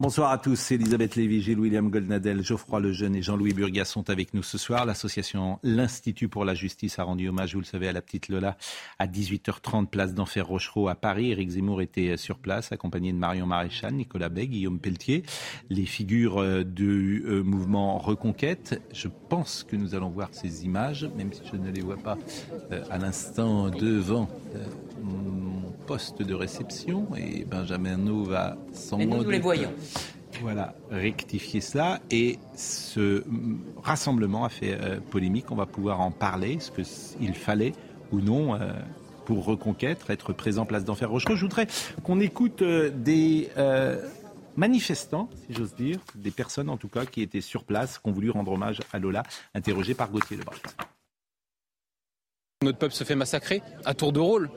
Bonsoir à tous, Elisabeth Lévy, Gilles William Goldnadel, Geoffroy Lejeune et Jean-Louis Burgas sont avec nous ce soir. L'association L'Institut pour la Justice a rendu hommage, vous le savez, à la petite Lola à 18h30, place d'Enfer Rochereau à Paris. Éric Zemmour était sur place, accompagné de Marion Maréchal, Nicolas Bay, Guillaume Pelletier, les figures euh, du euh, mouvement Reconquête. Je pense que nous allons voir ces images, même si je ne les vois pas euh, à l'instant devant mon poste de réception et Benjamin No va sans Mais nous, nous les voyons. Voilà, rectifier cela. Et ce rassemblement a fait euh, polémique. On va pouvoir en parler. Est-ce qu'il fallait ou non, euh, pour Reconquête, être présent place d'Enfer Rochereau Je voudrais qu'on écoute euh, des manifestants, si j'ose dire, des personnes en tout cas qui étaient sur place, qui ont voulu rendre hommage à Lola, interrogé par Gauthier Lebras. Notre peuple se fait massacrer à tour de rôle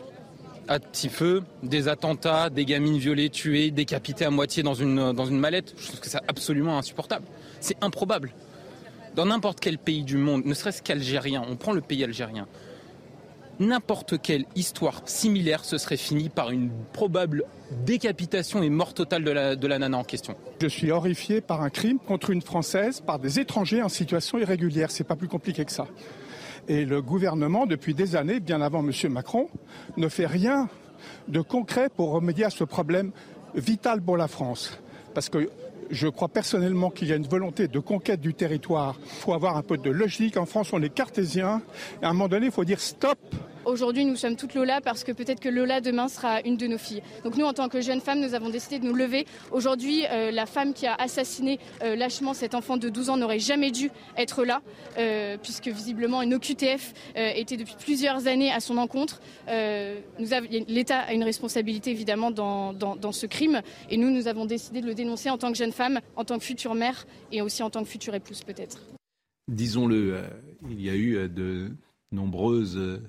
à petit feu, des attentats, des gamines violées, tuées, décapitées à moitié dans une, dans mallette. Je trouve que c'est absolument insupportable. C'est improbable. Dans n'importe quel pays du monde, ne serait-ce qu'algérien, on prend le pays algérien, n'importe quelle histoire similaire se serait finie par une probable décapitation et mort totale de la, de la nana en question. Je suis horrifié par un crime contre une Française par des étrangers en situation irrégulière. C'est pas plus compliqué que ça. Et le gouvernement, depuis des années, bien avant M. Macron, ne fait rien de concret pour remédier à ce problème vital pour la France. Parce que je crois personnellement qu'il y a une volonté de conquête du territoire. Il faut avoir un peu de logique. En France, on est cartésien. Et à un moment donné, il faut dire stop Aujourd'hui, nous sommes toutes Lola parce que peut-être que Lola demain sera une de nos filles. Donc nous, en tant que jeunes femmes, nous avons décidé de nous lever. Aujourd'hui, euh, la femme qui a assassiné euh, lâchement cet enfant de 12 ans n'aurait jamais dû être là, euh, puisque visiblement une OQTF était depuis plusieurs années à son encontre. L'État a une responsabilité évidemment dans, dans, ce crime, et nous, nous avons décidé de le dénoncer en tant que jeune femme, en tant que future mère, et aussi en tant que future épouse peut-être. Disons-le, il y a eu de nombreuses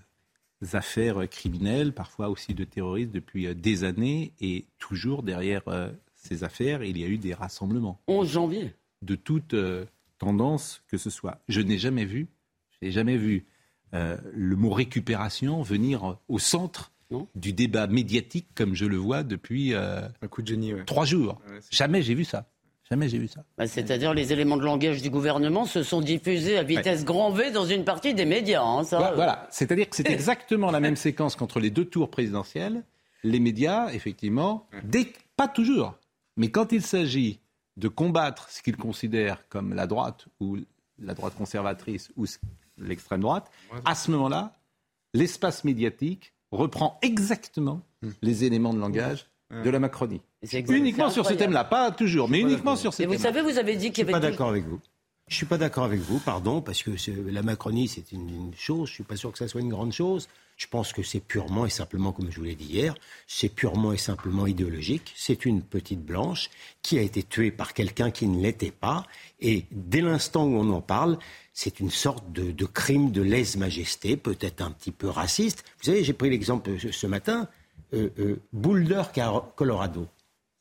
affaires criminelles, parfois aussi de terroristes depuis euh, des années. Et toujours derrière euh, ces affaires, il y a eu des rassemblements. 11 janvier. De toute euh, tendance que ce soit. Je n'ai jamais vu, je n'ai jamais vu le mot récupération venir au centre du débat médiatique comme je le vois depuis Un coup de génie, trois jours. jamais j'ai vu ça. Jamais j'ai vu ça. Bah, c'est-à-dire les éléments de langage du gouvernement se sont diffusés à vitesse grand V dans une partie des médias. Hein, ça. Voilà, c'est-à-dire que c'est exactement la même séquence qu'entre les deux tours présidentielles. Les médias, effectivement, pas toujours, mais quand il s'agit de combattre ce qu'ils considèrent comme la droite ou la droite conservatrice ou l'extrême droite, à ce moment-là, l'espace médiatique reprend exactement hmm. les éléments de langage de la Macronie. Uniquement sur ce thème-là, pas toujours, mais uniquement sur ce thème-là. Vous savez, vous avez dit qu'il y avait. Je suis pas d'accord avec vous. Je suis pas d'accord avec vous, pardon, parce que la Macronie, c'est une, chose. Je suis pas sûr que ça soit une grande chose. Je pense que c'est purement et simplement, comme je vous l'ai dit hier, c'est purement et simplement idéologique. C'est une petite blanche qui a été tuée par quelqu'un qui ne l'était pas. Et dès l'instant où on en parle, c'est une sorte de, crime de lèse-majesté, peut-être un petit peu raciste. Vous savez, j'ai pris l'exemple ce matin, euh, euh, Boulder, Colorado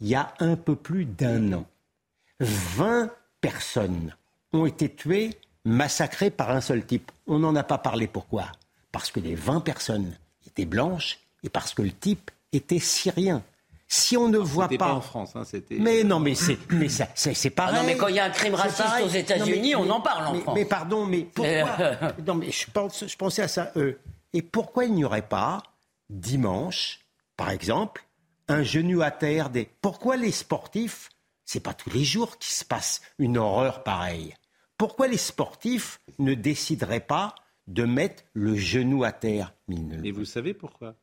il y a un peu plus d'un an. 20 personnes ont été tuées, massacrées par un seul type. On n'en a pas parlé. Pourquoi? Parce que les 20 personnes étaient blanches et parce que le type était syrien. Si on ne voit pas... pas en France, hein, c'était. Mais non, mais c'est, mais ça, c'est, pareil. Ah non, mais quand il y a un crime raciste aux États-Unis, on en parle en France. Mais pardon, mais pourquoi Non, mais je, pense, je pensais à ça. Euh, et pourquoi il n'y aurait pas dimanche, par exemple, un genou à terre. Des... Pourquoi les sportifs, c'est pas tous les jours qu'il se passe une horreur pareille Pourquoi les sportifs ne décideraient pas de mettre le genou à terre? Et vous savez pourquoi?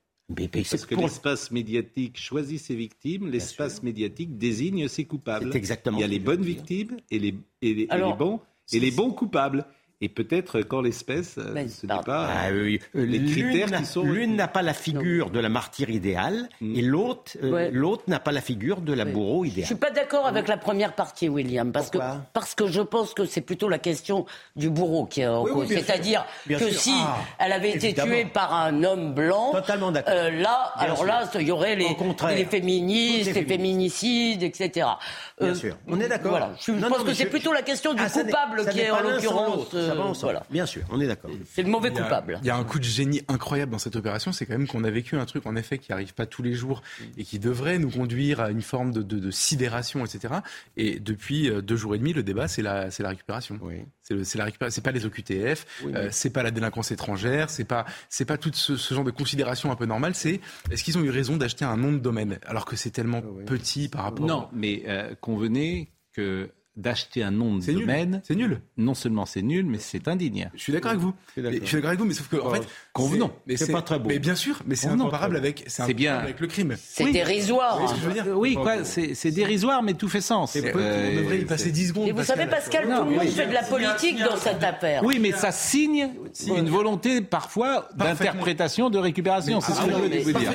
Parce que l'espace médiatique choisit ses victimes, l'espace médiatique désigne ses coupables. Exactement Il y a les bonnes victimes et les, et les, bons, et les bons coupables. Et peut-être qu'en l'espèce, euh, ce n'est pardon. pas Ah euh, oui. les L'une critères n'a- qui sont. L'une n'a pas la figure de la martyre idéale Mm. et l'autre euh, Ouais. l'autre n'a pas la figure de la bourreau Je idéale. suis pas d'accord avec la première partie, William, parce que parce que je pense que c'est plutôt la question du bourreau qui est en Oui, cause. C'est-à-dire que sûr. si Ah, elle avait été tuée par un homme blanc, euh, là, Bien alors sûr. là, il y aurait les, féministes, les les féminicides, etc. Bien sûr. On est d'accord. Voilà. Je Non, pense non, que c'est plutôt la question du Ah, n'est- coupable qui est en l'occurrence. L'autre, ça va euh, ensemble. voilà. Bien sûr, on est d'accord. C'est le mauvais Il y a- coupable. Il y a un coup de génie incroyable dans cette opération, c'est quand même qu'on a vécu un truc en effet qui arrive pas tous les jours et qui devrait nous conduire à une forme de, de- de sidération, etc. Et depuis euh, deux jours et demi, le débat c'est la, c'est la récupération. Oui. C'est le- c'est la récupération. C'est pas les OQTF, Oui, euh, oui. c'est pas la délinquance étrangère, c'est pas c'est pas tout ce, ce genre de considération un peu normale. C'est est-ce qu'ils ont eu raison d'acheter un nom de domaine alors que c'est tellement oui. petit par rapport. Non, mais euh, convenez que d'acheter un nom de domaine, C'est nul. non seulement c'est nul, mais c'est indigne. Je suis d'accord avec vous. Je suis d'accord avec vous, mais sauf que en fait, convenons. c'est- mais C'est pas très beau. Mais bien sûr, mais c'est incomparable avec c'est bien. avec le crime. C'est dérisoire. Je veux Euh, oui, quoi, c'est dérisoire, mais tout fait sens. On Euh, devrait y passer 10 secondes. Et vous savez, Pascal, tout le monde fait de la politique dans cette affaire. Oui, mais ça signe une volonté parfois d'interprétation, de récupération. C'est ce que je voulais vous dire.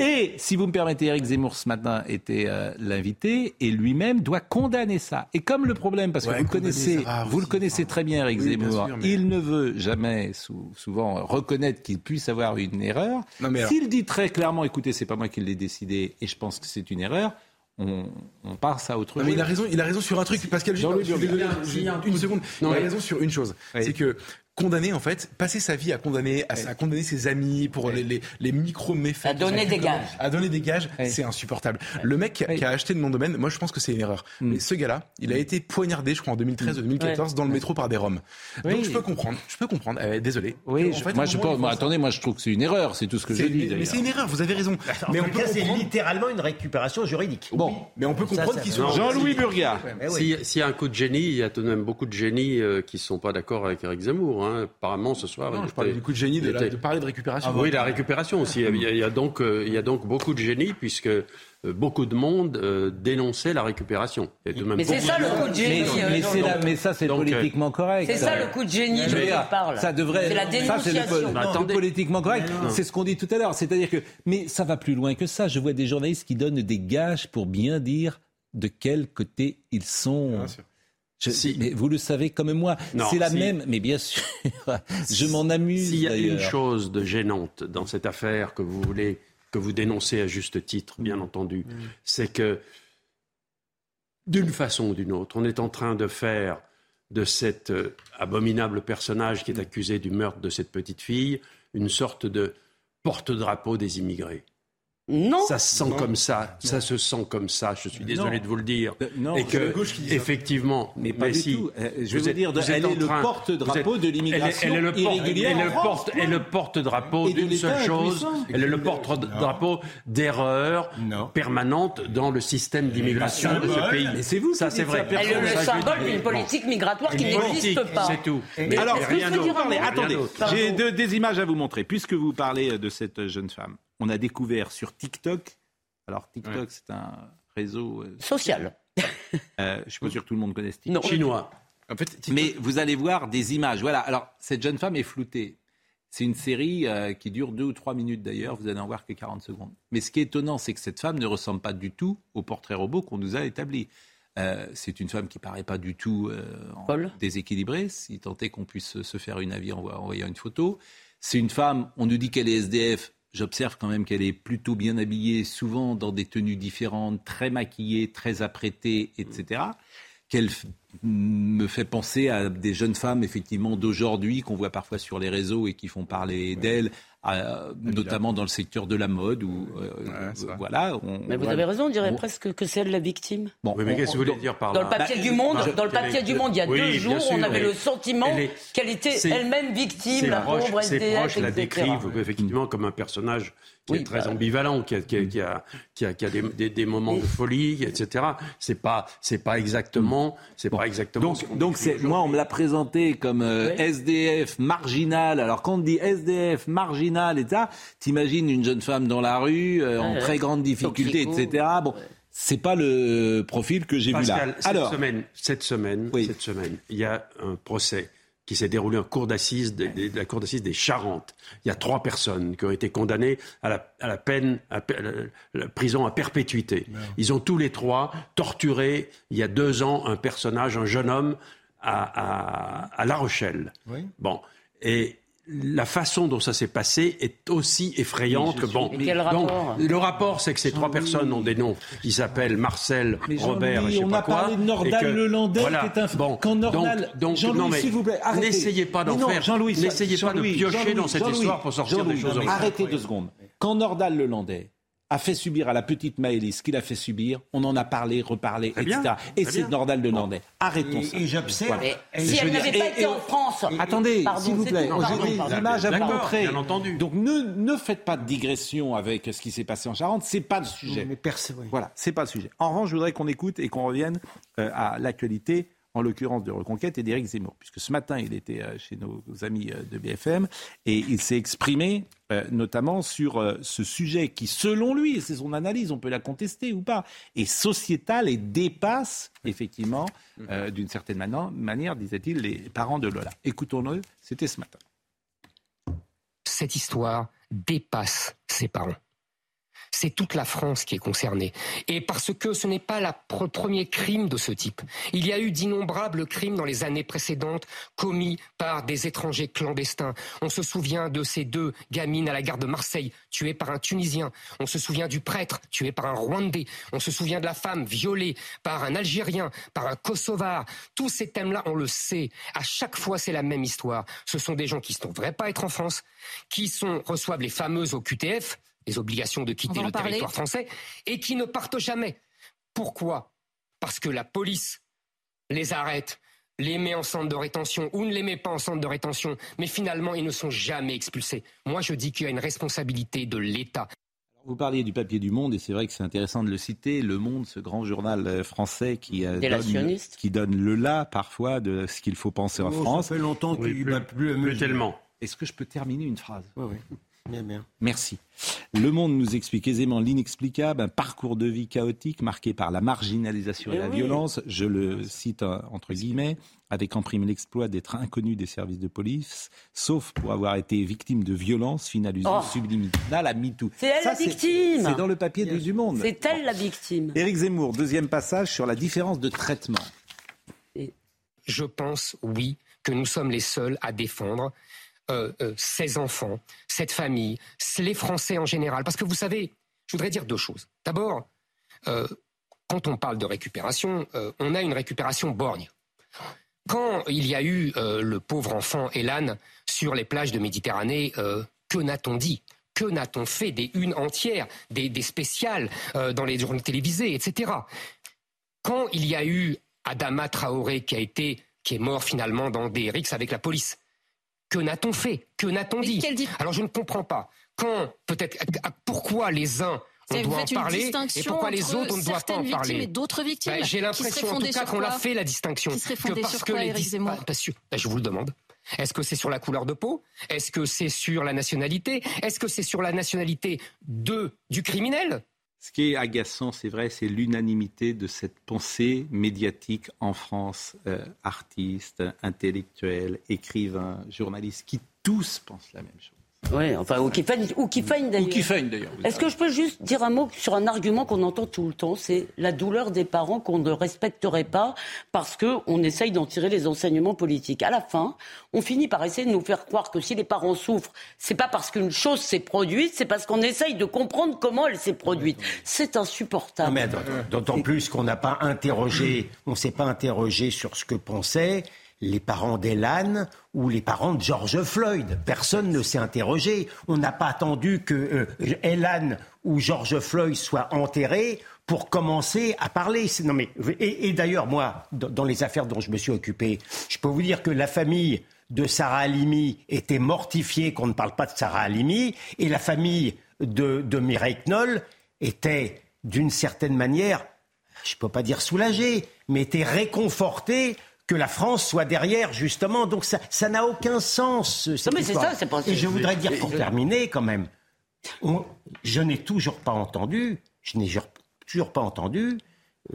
Et si vous me permettez, Eric Zemmour ce matin était euh, l'invité et lui-même doit condamner ça. Et comme le problème, parce que vous le connaissez, vous le connaissez très bien, Eric Oui, Zemmour, sûr, mais- il ne veut jamais sou- souvent reconnaître qu'il puisse avoir une erreur. Non, alors- S'il dit très clairement, écoutez, c'est pas moi qui l'ai décidé et je pense que c'est une erreur, on, on passe à autre Non, chose. mais il a raison, il a raison sur un truc. Pascal, juste, une seconde. il a raison sur une chose. Oui. C'est que condamner, en fait, passer sa vie à condamner, à, à condamner ses amis pour les, les, les micro-méfaits. À donner des gages. À donner des gages, Oui. c'est insupportable. Le mec qui a- Oui. qui a acheté le nom de domaine, moi je pense que c'est une erreur. Mm. Mais ce gars-là, il a été poignardé, je crois, en 2013 ou 2014 dans le métro par des Roms. Oui. Donc je peux comprendre, je peux comprendre. Euh, désolé. Oui, En je- fait, moi je pense. moi, attendez, moi je trouve que c'est une erreur, c'est tout ce que je c'est- dis mais, c'est une erreur, vous avez raison. En mais on tout cas, c'est littéralement une récupération juridique. Bon, Mais on peut comprendre qu'ils sont. Jean-Louis Burgat. Eh. S'il y a un coup de génie, il y a tout de même beaucoup de génies euh, qui ne sont pas d'accord avec Eric Zemmour. Hein. Apparemment, ce soir. Non, je parlais du coup de génie, de, la- de parler de récupération. Ah oui, la récupération aussi. Il y a, il y a donc, euh, il y a donc beaucoup de génies puisque euh, beaucoup de monde euh, dénonçait la récupération. De même Mais c'est ça de le coup de génie. Mais, euh, mais c'est Jean-Luc. la- mais ça, c'est euh, politiquement correct. C'est ça le coup de génie Je dont il parle. Ça devrait. C'est la ça, le, dénonciation. Attendez. politiquement correct. C'est ce qu'on dit tout à l'heure. C'est-à-dire que, mais ça va plus loin que ça. Je vois des journalistes qui donnent des gages pour bien dire de quel côté ils sont. Bien sûr. Je- Si. Mais vous le savez comme moi. C'est la si. même. Mais bien sûr, je m'en amuse. S'il y a une chose de gênante dans cette affaire que vous voulez, que vous dénoncez à juste titre, bien Mm. entendu, c'est que d'une façon ou d'une autre, on est en train de faire de cet euh, abominable personnage qui est accusé du meurtre de cette petite fille une sorte de porte-drapeau des immigrés. Non. Ça se sent comme ça, ça se sent comme ça, je suis désolé Non. de vous le dire. Euh, non, et que, gauche qui effectivement, Mais pas si, tout. Euh, je vais vous dire, vous elle est le train- porte-drapeau vous êtes- de l'immigration elle est- elle est le porte- irrégulière elle porte- elle est le porte-drapeau d'une seule chose. Elle est le porte-drapeau d'erreurs permanentes dans le système d'immigration de ce pays. Mais c'est vous ça, c'est vrai. Elle est le symbole d'une politique migratoire qui n'existe pas. C'est tout. Mais Alors, rien d'autre. attendez, j'ai de- des images à vous montrer. Puisque vous parlez de cette jeune femme, on a découvert sur TikTok. Alors, TikTok, c'est un réseau. euh, Social. euh, je suis pas sûr que tout le monde connaisse TikTok. Non. Chinois. En fait, TikTok- Mais vous allez voir des images. Voilà. Alors, cette jeune femme est floutée. C'est une série euh, qui dure deux ou trois minutes d'ailleurs. Vous allez en voir que 40 secondes. Mais ce qui est étonnant, c'est que cette femme ne ressemble pas du tout au portrait robot qu'on nous a établi. Euh, c'est une femme qui paraît pas du tout euh, en- déséquilibrée, si tant est qu'on puisse se faire une avis en voyant une photo. C'est une femme, on nous dit qu'elle est SDF. J'observe quand même qu'elle est plutôt bien habillée, souvent dans des tenues différentes, très maquillée, très apprêtée, etc. Qu'elle me fait penser à des jeunes femmes, effectivement, d'aujourd'hui, qu'on voit parfois sur les réseaux et qui font parler d'elles, euh, notamment dans le secteur de la mode. Où, euh, Ouais, voilà, on- Mais vous voilà. avez raison, on dirait On- presque que c'est elle la victime. Bon, Oui, mais qu'est-ce que vous voulez dire par Dans là le papier Bah, du Monde, je- dans le papier est- du Monde, il y a Oui, deux jours, sûr, on avait le sentiment est- qu'elle était elle-même victime, Ses la proches, pauvre ses SDF, proches la décrivent effectivement comme un personnage qui Oui, est très bah, ambivalent, qui a, qui a, qui a, qui a- qui a des, des- des moments de folie, etc. C'est pas, c'est pas exactement, c'est pas exactement. ce qu'on Donc, c'est, moi, on me l'a présenté comme euh, Oui. SDF marginal. Alors, quand on dit SDF marginal et ça, t'imagines une jeune femme dans la rue, euh, en Ouais, très grande difficulté, etc. Bon, c'est pas le profil que j'ai vu Pascal, là. cette Alors, semaine, cette semaine, Oui. cette semaine, il y a un procès qui s'est déroulé en cour d'assises de, la cour d'assises des Charentes. Il y a trois personnes qui ont été condamnées à la, à la peine, à la, prison à perpétuité. Ils ont tous les trois torturé il y a deux ans un personnage, un jeune homme à, à, à La Rochelle. Oui. Bon. Et la façon dont ça s'est passé est aussi effrayante que bon. Mais quel rapport? le rapport, c'est que ces trois personnes ont des noms. Ils s'appellent Marcel, Robert, je sais on pas a parlé de Nordal Lelandais, voilà. qui est un. Bon, quand Nordal, donc, donc s'il vous plaît, n'essayez pas d'en faire. Jean-Louis, n'essayez pas de piocher dans cette histoire pour sortir des choses. Arrêtez deux secondes. Quand Nordal Lelandais a fait subir à la petite Maëlys ce qu'il a fait subir. On en a parlé, reparlé, etc. et c'est Nordal de Nordais. Arrêtons ça. Et j'observe. Si elle n'avait pas été en France. Attendez, s'il vous plaît. J'ai des images à vous montrer. Bien entendu. Donc ne, ne faites pas de digression avec ce qui s'est passé en Charente. C'est pas le sujet. Mais personne. Voilà, c'est pas le sujet. En revanche, je voudrais qu'on écoute et qu'on revienne euh, à l'actualité en l'occurrence de Reconquête et d'Éric Zemmour, puisque ce matin, il était euh, chez nos amis euh, de BFM et il s'est exprimé euh, notamment sur ce sujet qui, selon lui, c'est son analyse, on peut la contester ou pas, est sociétal et dépasse effectivement, d'une certaine manière, disait-il, les parents de Lola. Écoutons-le, c'était ce matin. Cette histoire dépasse ses parents c'est toute la France qui est concernée. Et parce que ce n'est pas le premier crime de ce type. Il y a eu d'innombrables crimes dans les années précédentes commis par des étrangers clandestins. On se souvient de ces deux gamines à la gare de Marseille tuées par un Tunisien. On se souvient du prêtre tué par un Rwandais. On se souvient de la femme violée par un Algérien, par un Kosovar. Tous ces thèmes-là, on le sait. À chaque fois, c'est la même histoire. Ce sont des gens qui ne devraient pas être en France, qui sont, reçoivent les fameuses au QTF, les obligations de quitter le territoire français, et qui ne partent jamais. Pourquoi? Parce que la police les arrête, les met en centre de rétention ou ne les met pas en centre de rétention, mais finalement ils ne sont jamais expulsés. Moi je dis qu'il y a une responsabilité de l'État. Vous parliez du papier du Monde et c'est vrai que c'est intéressant de le citer. Le Monde, ce grand journal euh, français qui, euh, donne, qui donne le là parfois de ce qu'il faut penser en oh, France. Ça fait longtemps qu'il oui, plus, plus, tellement. Est-ce que je peux terminer une phrase? Oui, oui. Merci. Le Monde nous explique aisément l'inexplicable, un parcours de vie chaotique marqué par la marginalisation et, la violence. Je le cite euh, entre guillemets, avec en prime l'exploit d'être inconnu des services de police, sauf pour avoir été victime de violences finalisées oh. subliminales à MeToo. C'est elle la victime C'est dans le papier du Monde. C'est elle la victime. Éric Zemmour, deuxième passage sur la différence de traitement. Je pense, oui, que nous sommes les seuls à défendre euh, euh, ces enfants, cette famille, les Français en général. Parce que vous savez, je voudrais dire deux choses. D'abord, euh, quand on parle de récupération, on a une récupération borgne. Quand il y a eu le pauvre enfant Elan sur les plages de Méditerranée, que n'a-t-on dit? Que n'a-t-on fait des unes entières, des, spéciales dans les journaux télévisés, etc. Quand il y a eu Adama Traoré qui a été, qui est mort finalement dans des rixes avec la police, que n'a-t-on fait? Que n'a-t-on dit? Alors je ne comprends pas. Quand, peut-être, pourquoi les uns on doit en parler et pourquoi les autres on ne doit pas en parler d'autres victimes bah, J'ai l'impression en tout cas qu'on l'a fait la distinction. que parce que les bah, bah, je vous le demande. Est-ce que c'est sur la couleur de peau? Est-ce que c'est sur la nationalité? Est-ce que c'est sur la nationalité de du criminel? Ce qui est agaçant, c'est vrai, c'est l'unanimité de cette pensée médiatique en France. Euh, artistes, intellectuels, écrivains, journalistes, qui tous pensent la même chose. Oui, enfin, ou qui feignent, ou qui d'ailleurs. Ou qui d'ailleurs. Est-ce que je peux juste dire un mot sur un argument qu'on entend tout le temps C'est la douleur des parents qu'on ne respecterait pas parce qu'on essaye d'en tirer les enseignements politiques. À la fin, on finit par essayer de nous faire croire que si les parents souffrent, c'est pas parce qu'une chose s'est produite, c'est parce qu'on essaye de comprendre comment elle s'est produite. C'est insupportable. mais d'autant plus qu'on n'a pas interrogé, on s'est pas interrogé sur ce que pensaient les parents d'Elan ou les parents de George Floyd. Personne ne s'est interrogé. On n'a pas attendu que euh, Elan ou George Floyd soient enterrés pour commencer à parler. Non mais, et, d'ailleurs, moi, dans les affaires dont je me suis occupé, je peux vous dire que la famille de Sarah Halimi était mortifiée qu'on ne parle pas de Sarah Halimi, et la famille de, de Mireille Knoll était, d'une certaine manière, je ne peux pas dire soulagée, mais était réconfortée que la France soit derrière, justement. Donc ça, ça n'a aucun sens. non, mais c'est ça, c'est pas Et je voudrais dire, pour terminer, quand même, je n'ai toujours pas entendu, je n'ai toujours pas entendu,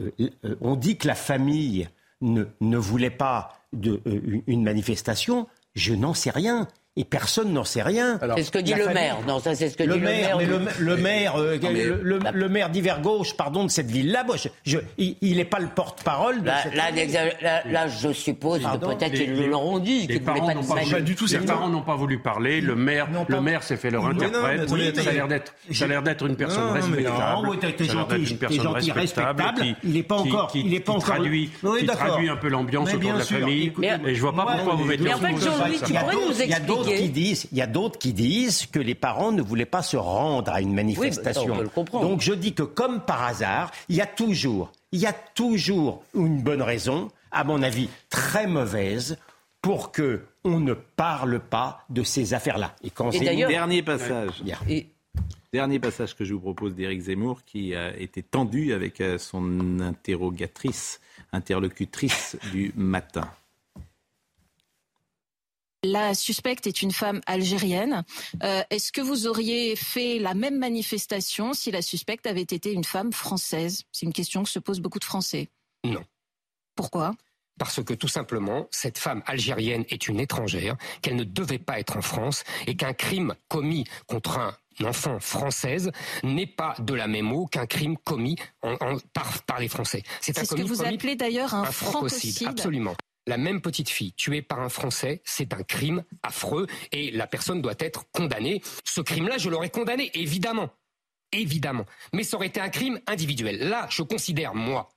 euh, euh, on dit que la famille ne, ne voulait pas de, euh, une manifestation, je n'en sais rien et personne n'en sait rien. C'est ce que dit le maire. Non, ça c'est ce que le dit maire, le maire. Mais le, le maire, euh, Non, mais- le, le- le maire d'hiver gauche, pardon, de cette ville-là, moi, je- je- il n'est pas le porte-parole de Là, là, là, là, là, je suppose que peut-être Les- qu'ils le leur ont dit, Les ne parents pas n'ont pas, pas du tout. Les Mais parents n'ont pas voulu parler. Le maire, le maire s'est fait leur interprète. ça a l'air d'être, ça a l'air d'être une personne respectable. t'es- gentil, gentil, Il est pas encore- qui- il est pas qui encore- traduit, qui un peu l'ambiance autour de la famille. Et je vois pas pourquoi vous mettez mais en fait, Jean-Louis, ça. tu pourrais nous a d'autres qui disent, il y a d'autres qui disent que les parents ne voulaient pas se rendre à une manifestation. Oui, bah, ça, on peut le comprendre. Donc je dis que comme par hasard, il y a toujours, il y a toujours une bonne raison, à mon avis très mauvaise, pour que on ne parle pas de ces affaires-là. Et quand c'est- d'ailleurs- Dernier passage. Et- Dernier passage que je vous propose d'Éric Zemmour qui a été tendu avec euh, son interrogatrice, interlocutrice du matin. La suspecte est une femme algérienne. Euh, Est-ce que vous auriez fait la même manifestation si la suspecte avait été une femme française? C'est une question que se posent beaucoup de Français. Non. Pourquoi? Parce que tout simplement, cette femme algérienne est une étrangère, qu'elle ne devait pas être en France et qu'un crime commis contre un enfant française n'est pas de la même eau qu'un crime commis en- en- par, par les Français. C'est ce que vous commis appelez d'ailleurs un, un francocide. francocide. Absolument. La même petite fille tuée par un Français, c'est un crime affreux et la personne doit être condamnée. Ce crime-là, je l'aurais condamné, évidemment. Évidemment. Mais ça aurait été un crime individuel. Là, je considère, moi,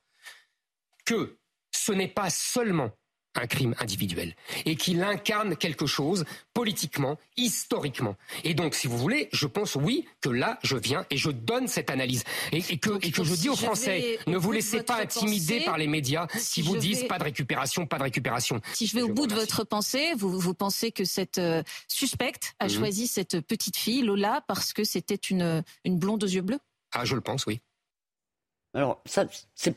que ce n'est pas seulement un crime individuel et qu'il incarne quelque chose politiquement, historiquement. Et donc, si vous voulez, je pense oui que là, je viens et je donne cette analyse et, et que, et que je si dis aux Français, ne vous laissez pas intimider pensée, par les médias si qui vous disent vais- pas de récupération, pas de récupération. Si je vais au Je bout de votre pensée, vous, vous pensez que cette euh, suspecte a Mhm. choisi cette petite fille, Lola, parce que c'était une, une blonde aux yeux bleus? Ah, je le pense, oui. Alors, ça, c'est.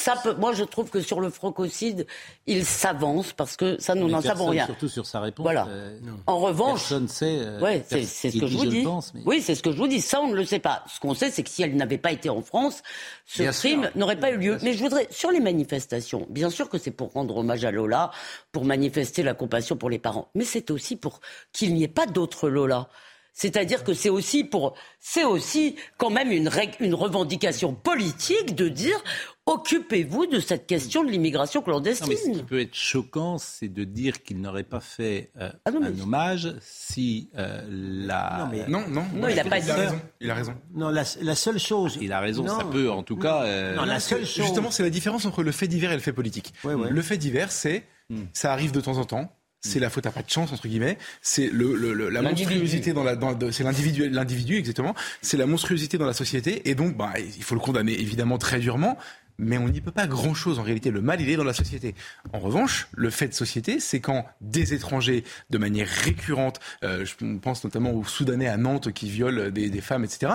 Ça peut, moi, je trouve que sur le francocide, il s'avance parce que ça, nous n'en savons rien. Surtout sur sa réponse. Voilà. euh, En revanche, personne sait. euh, ouais, c'est ce que je vous dis. pense, mais- Oui, c'est ce que je vous dis. Ça, on ne le sait pas. Ce qu'on sait, c'est que si elle n'avait pas été en France, ce Bien crime n'aurait pas eu lieu. Mais je voudrais, sur les manifestations, bien sûr que c'est pour rendre hommage à Lola, pour manifester la compassion pour les parents, mais c'est aussi pour qu'il n'y ait pas d'autres Lola. C'est-à-dire que c'est aussi pour, c'est aussi quand même une, revendication politique de dire occupez-vous de cette question de l'immigration Non, mais ce qui clandestine. peut être choquant, c'est de dire qu'il n'aurait pas fait euh, Ah non, mais- un hommage si euh, la. Non, mais- Non, non. Non, il a pas il dit a ça. raison. Il a raison. Non, la, la seule chose. Il a raison, Non. ça peut en tout cas. euh, Non, la seule chose. Justement, c'est la différence entre le fait divers et le fait politique. Ouais, ouais. Le fait divers, c'est Hmm. ça arrive de temps en temps. C'est la faute à pas de chance entre guillemets. C'est le, le- le- la monstruosité dans la, dans, c'est l'individu, l'individu exactement. C'est la monstruosité dans la société et donc bah il faut le condamner évidemment très durement. Mais on n'y peut pas grand-chose en réalité. Le mal, il est dans la société. En revanche, le fait de société, c'est quand des étrangers, de manière récurrente, euh, je pense notamment aux Soudanais à Nantes qui violent des, des femmes, etc.,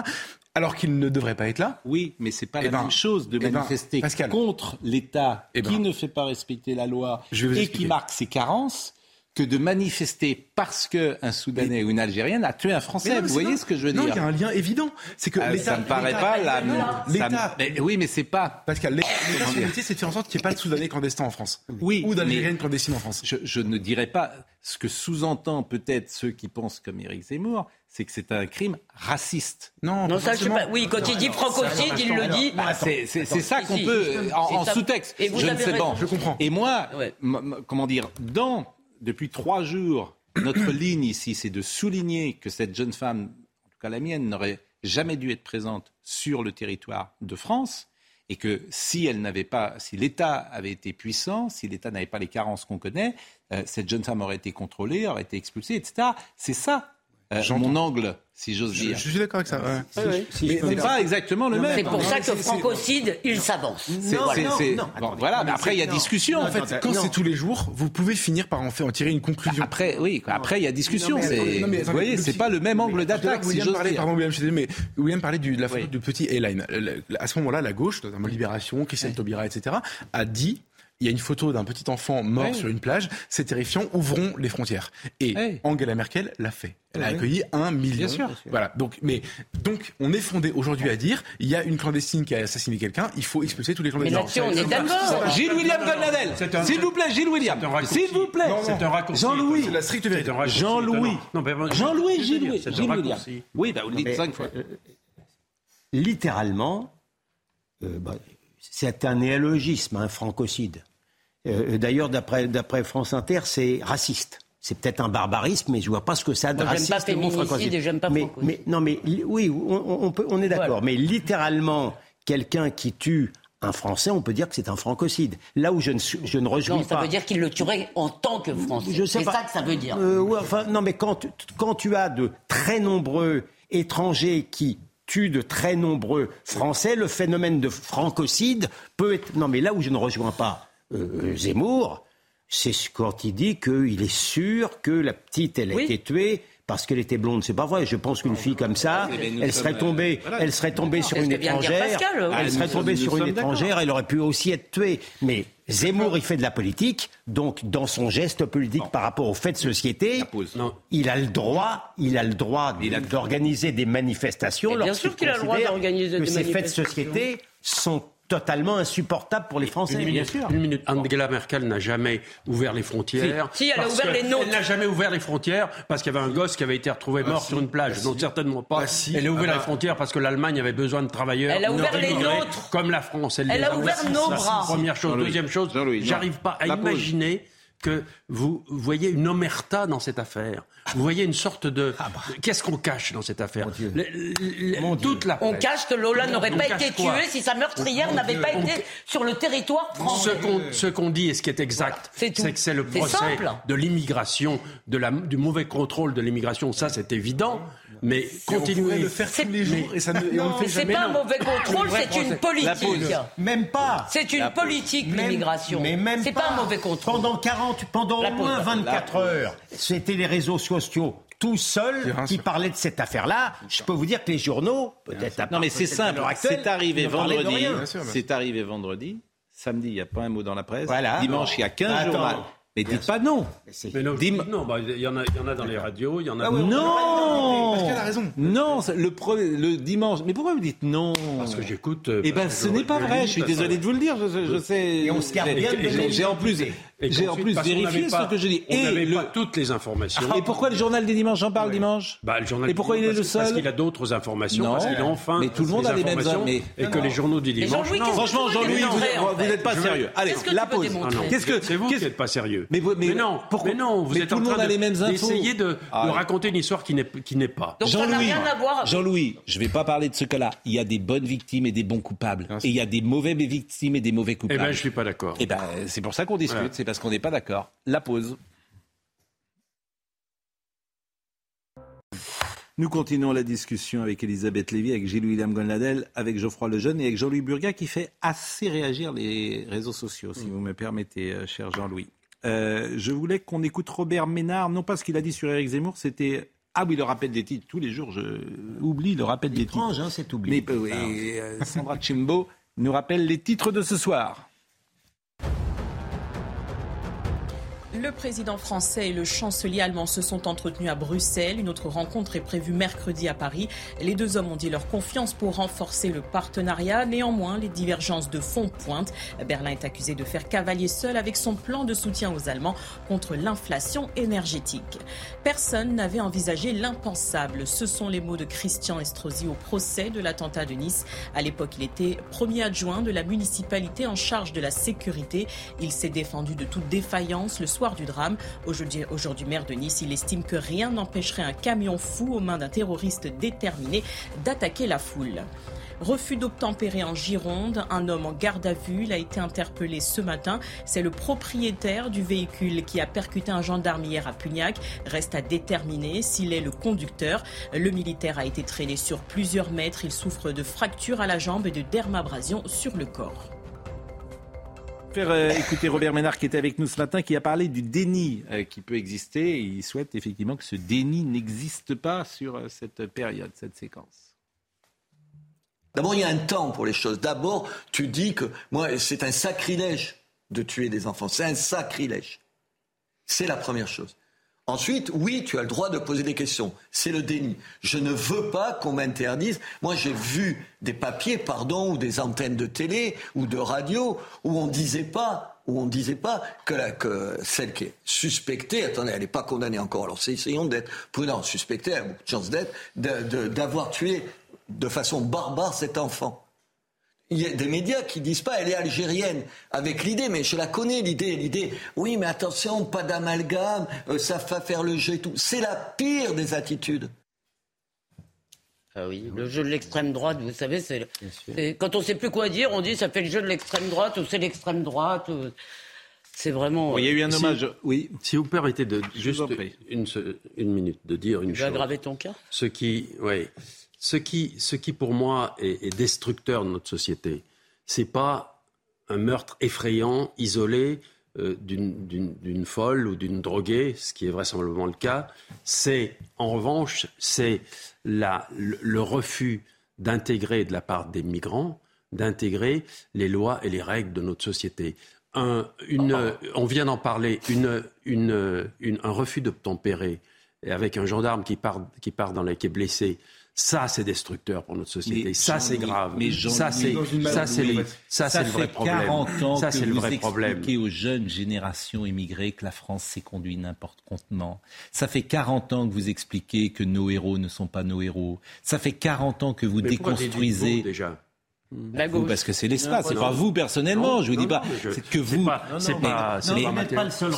alors qu'ils ne devraient pas être là, Oui, mais c'est pas Eh la ben, même chose de eh ben, manifester contre l'État Eh ben. qui ne fait pas respecter la loi et expliquer. qui marque ses carences que de manifester parce qu'un Soudanais ou une Algérienne a tué un Français. Non, Vous voyez ce que je veux non, dire il y a un lien évident. C'est que l'État. Ça me paraît pas la. L'État- ça me- mais oui, mais c'est pas. Pascal, l'État, c'est de faire en sorte qu'il n'y ait pas de Soudanais clandestins en France. Oui, Ou mais- d'Algériennes clandestines en France. Je, je ne dirais pas ce que sous-entend peut-être ceux qui pensent comme Éric Zemmour, c'est que c'est un crime raciste. Non, Non, ça, je sais pas. Oui, quand il dit francocide, il le dit. C'est c'est- c'est ça qu'on Si, peut si, en, en sous-texte. Je ne sais pas. Je comprends. Et moi, comment dire, dans depuis trois jours, notre ligne ici, c'est de souligner que cette jeune femme, en tout cas la mienne, n'aurait jamais dû être présente sur le territoire de France. Et que si elle n'avait pas, si l'État avait été puissant, si l'État n'avait pas les carences qu'on connaît, euh, cette jeune femme aurait été contrôlée, aurait été expulsée, etc. C'est ça euh, mon angle, si j'ose Je, dire. je suis d'accord avec ça. ouais. Si je Mais c'est pas exactement le même. C'est pour ça que francocide, il s'avance. Non, non, non, bon, voilà, mais après il y a discussion. Non, en fait. Quand c'est tous les jours, vous pouvez finir par en, faire, en tirer une conclusion. après, oui, après il y a discussion. Non, mais vous voyez, c'est pas le même angle d'attaque, si William j'ose parlait, dire. pardon, William, mais William parlait du- de la photo du petit le- À ce moment-là, la gauche, notamment Libération, Christiane Taubira, etc., a dit il y a une photo d'un petit enfant mort sur une plage, c'est terrifiant, ouvrons les frontières. Et Angela Merkel l'a fait. Elle a accueilli un million. Bien sûr. Voilà. Donc, mais, donc, on est fondé aujourd'hui à dire, il y a une clandestine qui a assassiné quelqu'un, il faut expulser tous les Mais clandestins. là-dessus, on est d'accord. Gilles William Goldnadel, s'il vous plaît, Gilles William, C'est un raccourci. s'il vous plaît. C'est un raccourci. Jean-Louis. C'est la stricte vérité. Jean-Louis. Mais Jean-Louis, Gilles, William. raccourci. Oui, bah vous le dites Mais, cinq fois. littéralement, euh, bah, c'est un néologisme, un francocide. Euh, D'ailleurs, d'après France Inter, c'est raciste. C'est peut-être un barbarisme, mais je vois pas ce que ça a de Moi, raciste. pas féminicide et j'aime pas mais, francocide. mais non, mais oui, on, on peut, on est d'accord. Voilà. Mais littéralement, quelqu'un qui tue un Français, on peut dire que c'est un francocide. Là où je ne, je ne rejouis Non, ça pas. veut dire qu'il le tuerait en tant que Français. Je sais C'est pas. ça que ça veut dire. Euh, ouais, enfin, non, mais quand tu as de très nombreux étrangers qui tuent de très nombreux Français, le phénomène de francocide peut être. Non, mais là où je ne rejoins pas euh, Zemmour, c'est ce- quand il dit qu'il est sûr que la petite, elle a Oui. été tuée. Parce qu'elle était blonde, c'est pas vrai. Je pense qu'une fille comme ça, Eh elle serait tombée, euh, elle serait tombée sur une que étrangère. Elle serait tombée sur une étrangère, elle aurait pu aussi être tuée. Mais Zemmour, il fait de la politique, donc dans son geste politique par rapport aux faits de société, il a le droit, il a le droit d'organiser des manifestations. Bien sûr qu'il a le droit d'organiser que des ces faits de manifestations. société sont totalement insupportables pour les Français. Une minute, une minute. Angela Merkel n'a jamais ouvert les frontières. Si. Si, elle a parce ouvert les nôtres. Elle n'a jamais ouvert les frontières parce qu'il y avait un gosse qui avait été retrouvé mort sur une plage. Non, certainement pas. Ah, si. Elle a ouvert Ah, les bah. frontières parce que l'Allemagne avait besoin de travailleurs. Elle a ouvert les nôtres. Comme la France. Elle, Elle les a ouvert nos bras. Première chose. Deuxième chose, j'arrive pas à imaginer que vous voyez une omerta dans cette affaire. Vous voyez une sorte de... Ah bah. Qu'est-ce qu'on cache dans cette affaire Dieu. Le- le- Mon Dieu. Toute la On cache que Lola n'aurait pas été tuée si sa meurtrière n'avait pas été sur le territoire Ce français. qu'on ce qu'on dit et ce qui est exact, C'est que c'est le C'est procès simple. de l'immigration, de la, du mauvais contrôle de l'immigration. Ça, c'est évident. Mais continuer. le faire C'est- tous les jours et, ça ne, et on le fait Mais c'est jamais. pas un mauvais contrôle, c'est une politique. Même pas. C'est une politique, l'immigration. Mais même C'est pas un mauvais contrôle. Pendant 40, pendant au moins la pause. 24 heures, c'était les réseaux sociaux tout Bien qui sûr. parlaient de cette affaire-là. Je peux vous dire que les journaux, peut-être à Non, mais c'est simple. C'est arrivé vendredi. C'est arrivé vendredi. Samedi, il n'y a pas un mot dans la presse. Voilà. Dimanche, il y a 15 Attends. journaux. Mais dites pas non. C'est- Mais non, Dim- non, bah, il y, en a- il y en a dans les radios, il y en a. Ah ouais, dans- Non Pascal a raison. Non, le, pre- le dimanche. Mais pourquoi vous dites non? Parce que j'écoute. euh, Eh ben, parce que ce n'est pas je- vrai. Je suis parce désolé de vous le dire. Je, sais. Et on se garde J'ai- bien j'ai- en plus, j'ai en plus parce vérifié ce que je dis. On n'avait le- pas toutes les informations. Et pourquoi le journal des dimanches en parle dimanche? Bah, le journal Et pourquoi il est parce le que- Parce seul qu'il a d'autres informations, Non. parce qu'il a enfin. Mais tout le monde a les mêmes informations, Et que les journaux du dimanche. Franchement, Jean-Louis, vous n'êtes pas sérieux. Allez, la pause. Ah. Qu'est-ce que c'est vous qu'est-ce- qui n'êtes pas sérieux. Mais, non, pourquoi- mais non, vous mais êtes tout en le monde train a de- les mêmes infos. d'essayer de, Ah. de raconter une histoire qui n'est pas. Donc ça n'a Jean-Louis, rien à voir. Jean-Louis, je vais pas parler de ce cas-là. Il y a des bonnes victimes et des bons coupables. Et il y a des mauvaises victimes et des mauvais Eh coupables. ben, je suis pas d'accord. Eh ben, c'est pour ça qu'on discute. C'est parce qu'on n'est pas d'accord. La pause. Nous continuons la discussion avec Elisabeth Lévy, avec Gilles-William Gonladel, avec Geoffroy Lejeune et avec Jean-Louis Burga qui fait assez réagir les réseaux sociaux, si vous me permettez, euh, cher Jean-Louis. Euh, je voulais qu'on écoute Robert Ménard, non pas ce qu'il a dit sur Éric Zemmour, c'était... Ah oui, le rappel des titres, tous les jours, je oublie le rappel des titres. Étrange, hein, cet oubli. Mais euh, et, euh, Sandra Chimbo nous rappelle les titres de ce soir. Le président français et le chancelier allemand se sont entretenus à Bruxelles. Une autre rencontre est prévue mercredi à Paris. Les deux hommes ont dit leur confiance pour renforcer le partenariat. Néanmoins, les divergences de fond pointent. Berlin est accusé de faire cavalier seul avec son plan de soutien aux Allemands contre l'inflation énergétique. Personne n'avait envisagé l'impensable. Ce sont les mots de Christian Estrosi au procès de l'attentat de Nice. À l'époque, il était premier adjoint de la municipalité en charge de la sécurité. Il s'est défendu de toute défaillance le soir du drame. Aujourd'hui, maire de Nice, il estime que rien n'empêcherait un camion fou aux mains d'un terroriste déterminé d'attaquer la foule. Refus d'obtempérer en Gironde. Un homme en garde à vue il a été interpellé ce matin. C'est le propriétaire du véhicule qui a percuté un gendarme hier à Pugnac. Reste à déterminer s'il est le conducteur. Le militaire a été traîné sur plusieurs mètres. Il souffre de fractures à la jambe et de dermabrasion sur le corps. Faire euh, écouter Robert Ménard qui était avec nous ce matin, qui a parlé du déni euh, qui peut exister. Il souhaite effectivement que ce déni n'existe pas sur euh, cette période, cette séquence. D'abord, il y a un temps pour les choses. D'abord, tu dis que moi, c'est un sacrilège de tuer des enfants. C'est un sacrilège. C'est la première chose. Ensuite, oui, tu as le droit de poser des questions. C'est le déni. Je ne veux pas qu'on m'interdise. Moi, j'ai vu des papiers, pardon, ou des antennes de télé ou de radio où on disait pas, disait pas que, celle qui est suspectée, attendez, elle n'est pas condamnée encore. Alors, essayons d'être prudents. Suspectée, elle a beaucoup de chance d'être, d'avoir tué de façon barbare cet enfant. Il y a des médias qui disent pas elle est algérienne avec l'idée, mais je la connais l'idée, l'idée. Oui, mais attention, pas d'amalgame, euh, ça va faire le jeu et tout. C'est la pire des attitudes. Ah oui, le jeu de l'extrême droite, vous savez, c'est quand on sait plus quoi dire, on dit ça fait le jeu de l'extrême droite ou c'est l'extrême droite. C'est vraiment. il y a eu un hommage. oui. Si vous permettez de juste une, une, minute de dire une tu chose. aggraver ton cas? Ce qui, oui. Ce qui, ce qui pour moi est, destructeur de notre société, c'est pas un meurtre effrayant, isolé, euh, d'une folle ou d'une droguée, ce qui est vraisemblablement le cas. C'est, en revanche, c'est le, refus d'intégrer de la part des migrants, d'intégrer les lois et les règles de notre société. On vient d'en parler, un refus d'obtempérer avec un gendarme qui part, qui part dans la, qui est blessé, ça, c'est destructeur pour notre société. ça, c'est grave. Mais ça, c'est ça, c'est ça, c'est le vrai problème. 40 ans ça, c'est le vrai problème. aux jeunes générations immigrées que la France s'est conduite n'importe comment. Ça fait 40 ans que vous expliquez que nos héros ne sont pas nos héros. Ça fait 40 ans que vous déconstruisez. déjà la gauche. parce que c'est l'espace, c'est pas vous personnellement, je vous dis pas, c'est que vous. C'est pas, c'est pas, le seul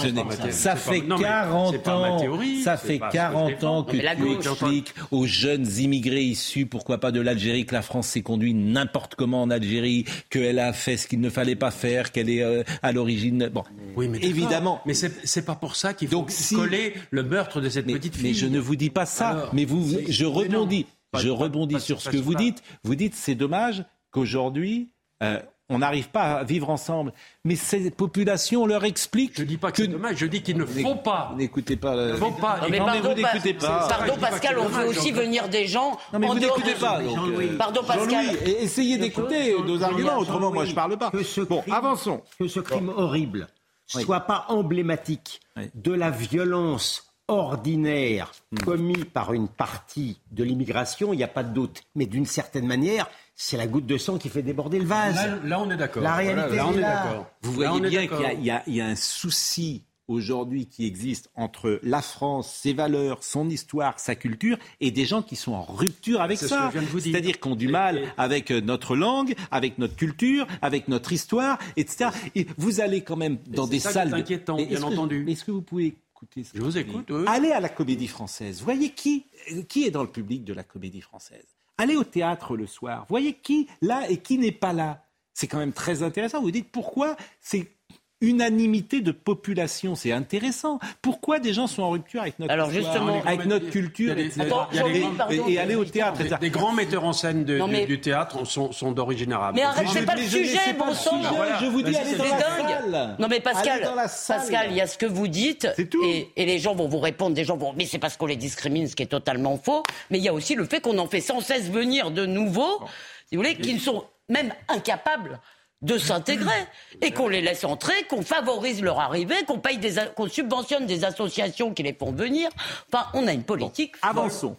Ça fait 40 ans, ça fait 40 ans que tu expliques aux jeunes immigrés issus, pourquoi pas de l'Algérie, que la France s'est conduite n'importe comment en Algérie, qu'elle a fait ce qu'il ne fallait pas faire, qu'elle est euh, à l'origine. Bon, oui, mais évidemment. Mais c'est pas pour ça qu'il faut Donc, coller le meurtre de cette petite fille. Mais je ne vous dis pas ça. mais vous, je rebondis. Je rebondis sur ce que vous dites. Vous dites c'est dommage qu'aujourd'hui, euh, on n'arrive pas à vivre ensemble. Mais ces populations, leur explique. Je ne dis pas que, c'est dommage, je dis qu'il ne faut pas. N'écoutez pas. Le... Ne faut pas. Non, mais pardon, vous n'écoutez pas. Pardon, Pascal, on veut aussi venir des gens. Non, mais vous n'écoutez pas. Euh, pardon, Pascal. essayez d'écouter nos arguments, autrement, moi, je ne parle pas. bon, avançons. Que ce crime horrible ne soit pas emblématique de la violence ordinaire hmm. commis par une partie de l'immigration, il n'y a pas de doute. Mais d'une certaine manière, c'est la goutte de sang qui fait déborder le vase. Là, on est d'accord. La réalité, là, on est, d'accord. Vous voyez bien qu'il y, y, a un souci aujourd'hui qui existe entre la France, ses valeurs, son histoire, sa culture, et des gens qui sont en rupture avec ça. C'est-à-dire qu'on du mal avec euh, notre langue, avec notre culture, avec notre histoire, etc. Et vous allez quand même dans des salles. C'est inquiétant, bien entendu. Est-ce que vous pouvez écouter Je vous écoute. Allez à la Comédie Française. Voyez qui, qui est dans le public de la Comédie Française? Allez au théâtre le soir. Voyez qui là et qui n'est pas là. C'est quand même très intéressant. Vous dites pourquoi c'est unanimité de population, c'est intéressant. Pourquoi des gens sont en rupture avec notre Alors justement, avec notre culture, et, aller au théâtre. Les, grands metteurs en scène du, théâtre sont, d'origine arabe. Mais arrête, c'est pas le sujet, bon sang. Je vous dis, allez dans la salle. Non mais Pascal, Pascal, il y a ce que vous dites, et, et, les gens vont vous répondre, des gens vont, mais c'est parce qu'on les discrimine, ce qui est totalement faux. Mais il y a aussi le fait qu'on en fait sans cesse venir de nouveaux, si vous voulez, qui ne sont même incapables de s'intégrer et qu'on les laisse entrer, qu'on favorise leur arrivée, qu'on paye des, qu'on subventionne des associations qui les font venir. Enfin, on a une politique. avançons,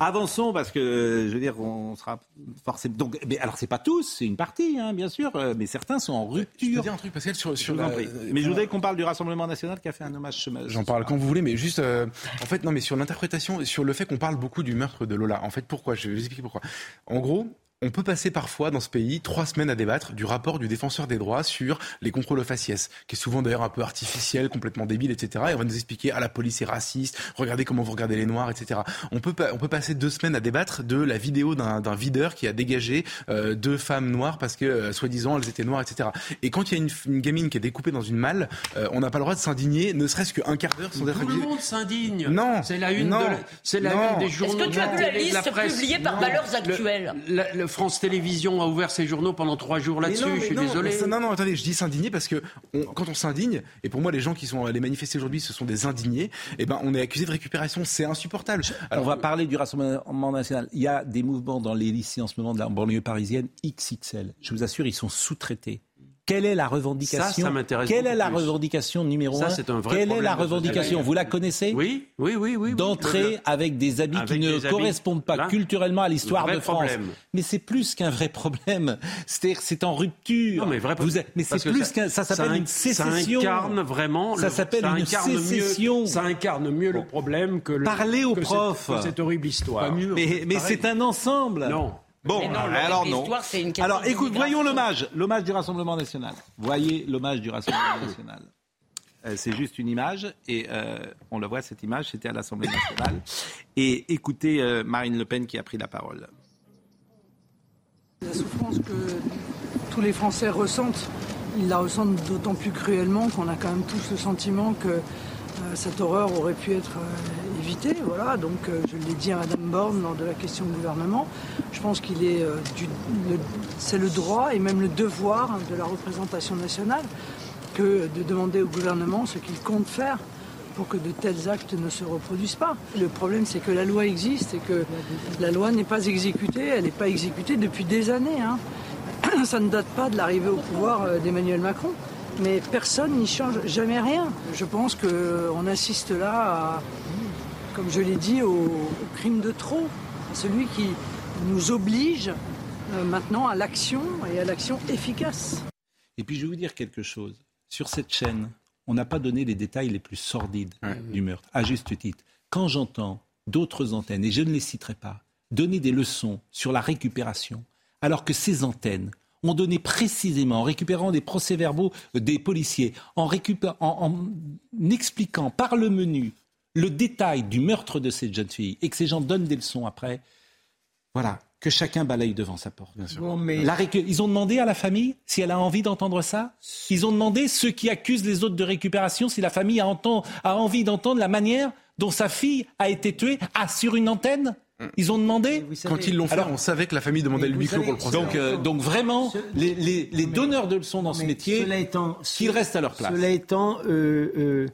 avançons parce que je veux dire, on sera forcément. Donc, mais alors c'est pas tous, c'est une partie, hein, bien sûr, euh, mais certains sont en rupture. Je peux dire un truc, Pascal, sur, sur la... Mais je voudrais qu'on parle du Rassemblement national qui a fait un hommage. J'en parle quand vous voulez, mais juste, euh, en fait, non, mais sur l'interprétation, sur le fait qu'on parle beaucoup du meurtre de Lola. En fait, pourquoi? Je vais vous expliquer pourquoi. En gros, on peut passer parfois dans ce pays trois semaines à débattre du rapport du défenseur des droits sur les contrôles aux faciès, qui est souvent d'ailleurs un peu artificiel, complètement débile, etc. Et on va nous expliquer ah la police est raciste, regardez comment vous regardez les noirs, etc. On peut on peut passer deux semaines à débattre de la vidéo d'un videur qui a dégagé euh, deux femmes noires parce que euh, soi-disant elles étaient noires, etc. Et quand il y a une, gamine qui est découpée dans une malle, euh, on n'a pas le droit de s'indigner, ne serait-ce qu'un quart d'heure sans être Tout le monde s'indigne. Non, c'est la une, c'est la une des journaux. Est-ce que tu as vu la liste publiée par Valeurs Actuelles? France Télévisions a ouvert ses journaux pendant trois jours là-dessus. Je suis désolé. non, non, attendez, je dis s'indigner parce que quand on s'indigne, et pour moi, les gens qui sont allés manifester aujourd'hui, ce sont des indignés, et eh ben, on est accusé de récupération. C'est insupportable. Alors, on va parler du Rassemblement national. Il y a des mouvements dans les lycées en ce moment de la banlieue parisienne XXL. Je vous assure, ils sont sous-traités quelle est la revendication Ça, ça Quelle est la plus. revendication numéro Ça, un c'est un vrai Quelle est la revendication. Vous la connaissez Oui, oui, oui, oui. D'entrer avec des habits Avec qui ne correspondent pas Là, culturellement à l'histoire de France. problème. Mais c'est plus qu'un vrai problème. C'est-à-dire, c'est en rupture. Non, mais vrai Vous êtes- mais c'est plus qu'un. Ça s'appelle une sécession. Ça incarne vraiment. Ça le- s'appelle une mieux- sécession. ça incarne mieux le problème que le. Parlez aux profs. cette horrible histoire. Mais, mais c'est un ensemble. Non. Bon, Mais non, alors non. l'histoire, c'est une question Alors écoute, voyons l'hommage, l'hommage du Rassemblement national. Voyez l'hommage du Rassemblement national. Euh, c'est juste une image et euh, on le voit cette image, c'était à l'Assemblée nationale. Et écoutez euh, Marine Le Pen qui a pris la parole. La souffrance que tous les Français ressentent, ils la ressentent d'autant plus cruellement qu'on a quand même tous le sentiment que euh, cette horreur aurait pu être euh, évitée. Voilà, donc euh, je l'ai dit à Madame Borne lors de la question du gouvernement. Je pense qu'il est euh, c'est le droit et même le devoir de la représentation nationale de demander au gouvernement ce qu'il compte faire pour que de tels actes ne se reproduisent pas. Le problème, c'est que la loi existe et que la loi n'est pas exécutée. Elle n'est pas exécutée depuis des années. hein. Ça ne date pas de l'arrivée au pouvoir euh, d'Emmanuel Macron. Mais personne n'y change jamais rien. Je pense qu'on assiste là, à, comme je l'ai dit, au, au crime de trop, à celui qui nous oblige euh, maintenant à l'action et à l'action efficace. Et puis je vais vous dire quelque chose. Sur cette chaîne, on n'a pas donné les détails les plus sordides du meurtre, à juste titre. Quand j'entends d'autres antennes, et je ne les citerai pas, donner des leçons sur la récupération, alors que ces antennes ont donné précisément, en récupérant des procès-verbaux des policiers, en, récupé- en- en expliquant par le menu le détail du meurtre de cette jeune fille, et que ces gens donnent des leçons après, voilà, que chacun balaye devant sa porte. Bon, mais- La récu- Ils ont demandé à la famille si elle a envie d'entendre ça? Ils ont demandé, ceux qui accusent les autres de récupération, si la famille a, entend- a envie d'entendre la manière dont sa fille a été tuée ah, sur une antenne? Ils ont demandé Quand ils l'ont fait, Alors- on savait que la famille demandait le huis clos pour le procès. donc, euh, donc vraiment, les, les- les donneurs de leçons dans ce métier, cela étant, qu'ils restent à leur place. Cela étant, euh, euh,